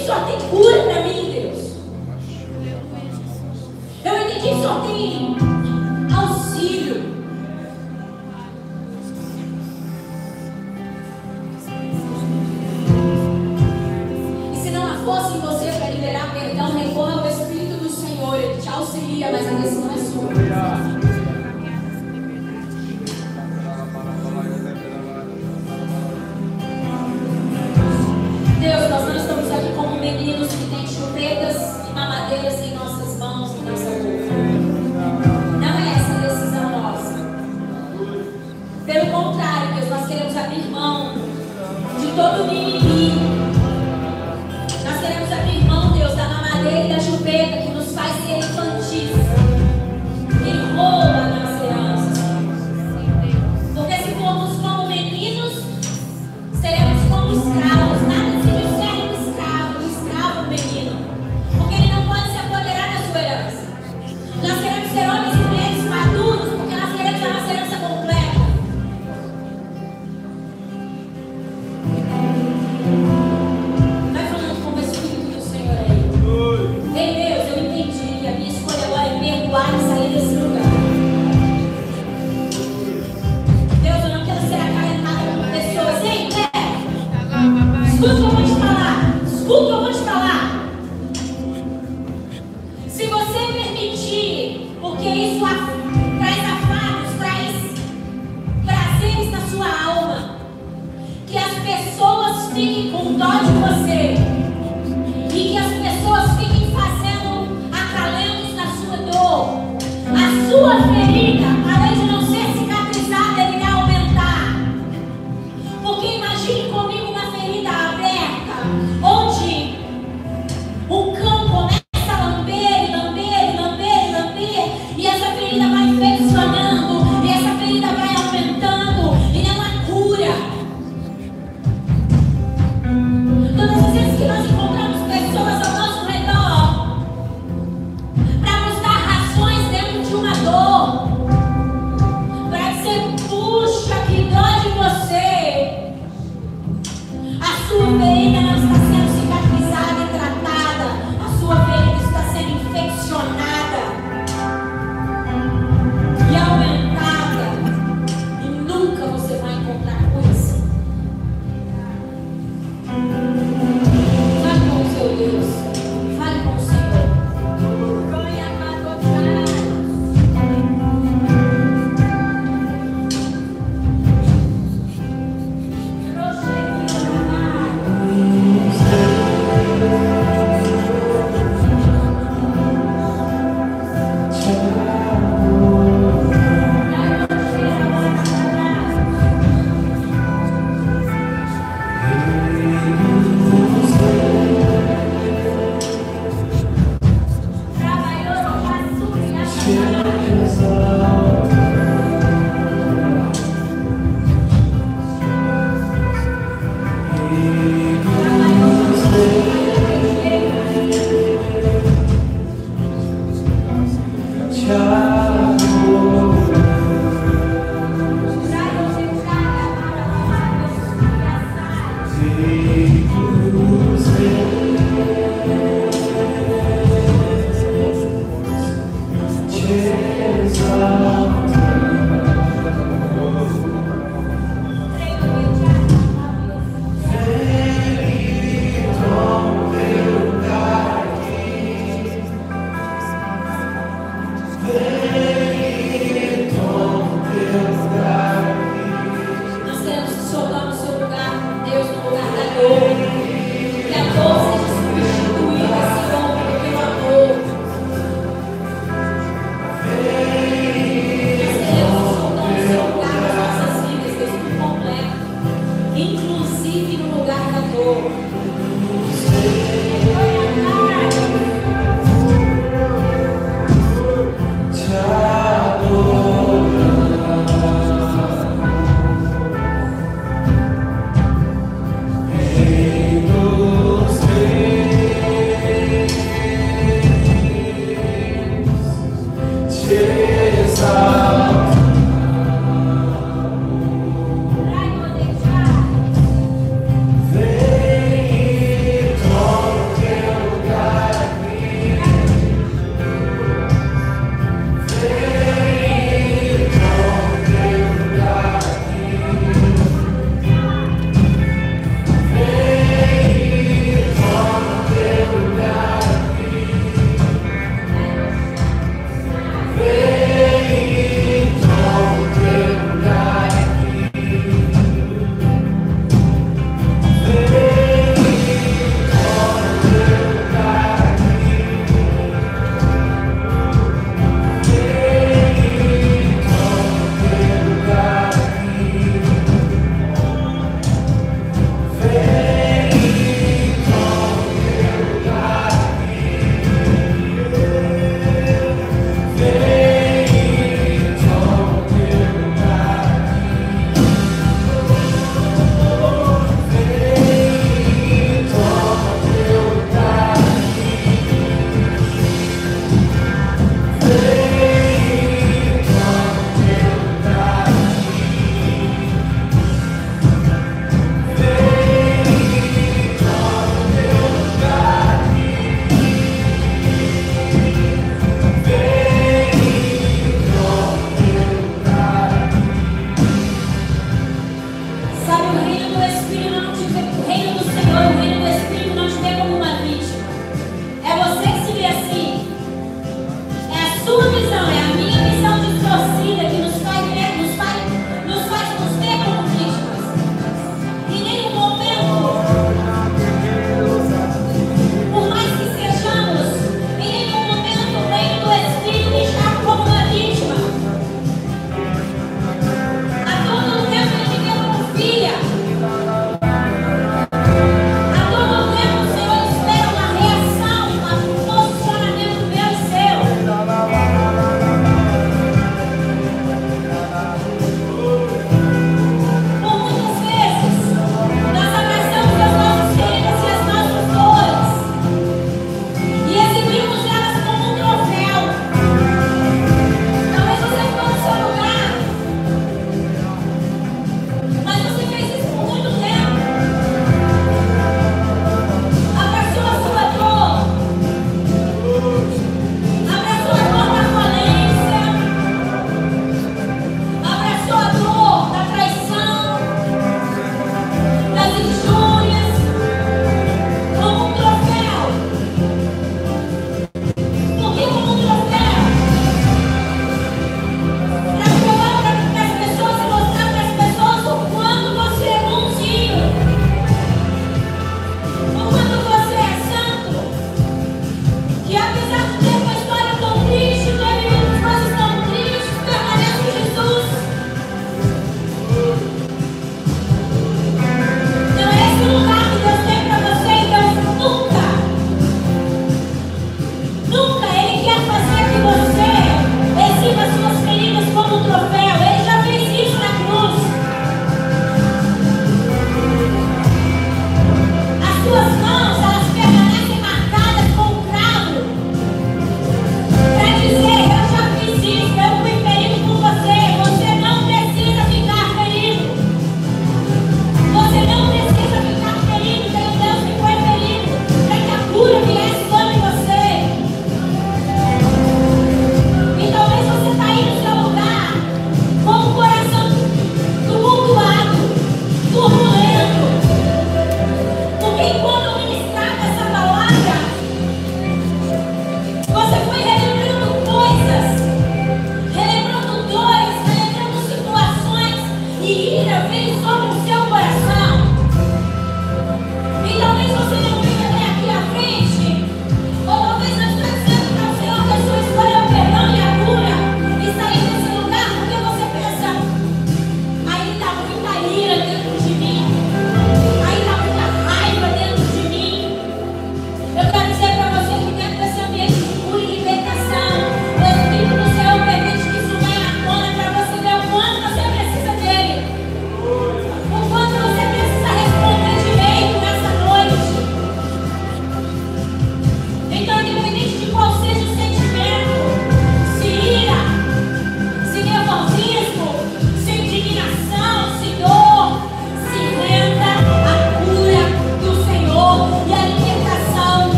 que Senhor tem cura para mim, Deus. Eu entendi que Senhor tem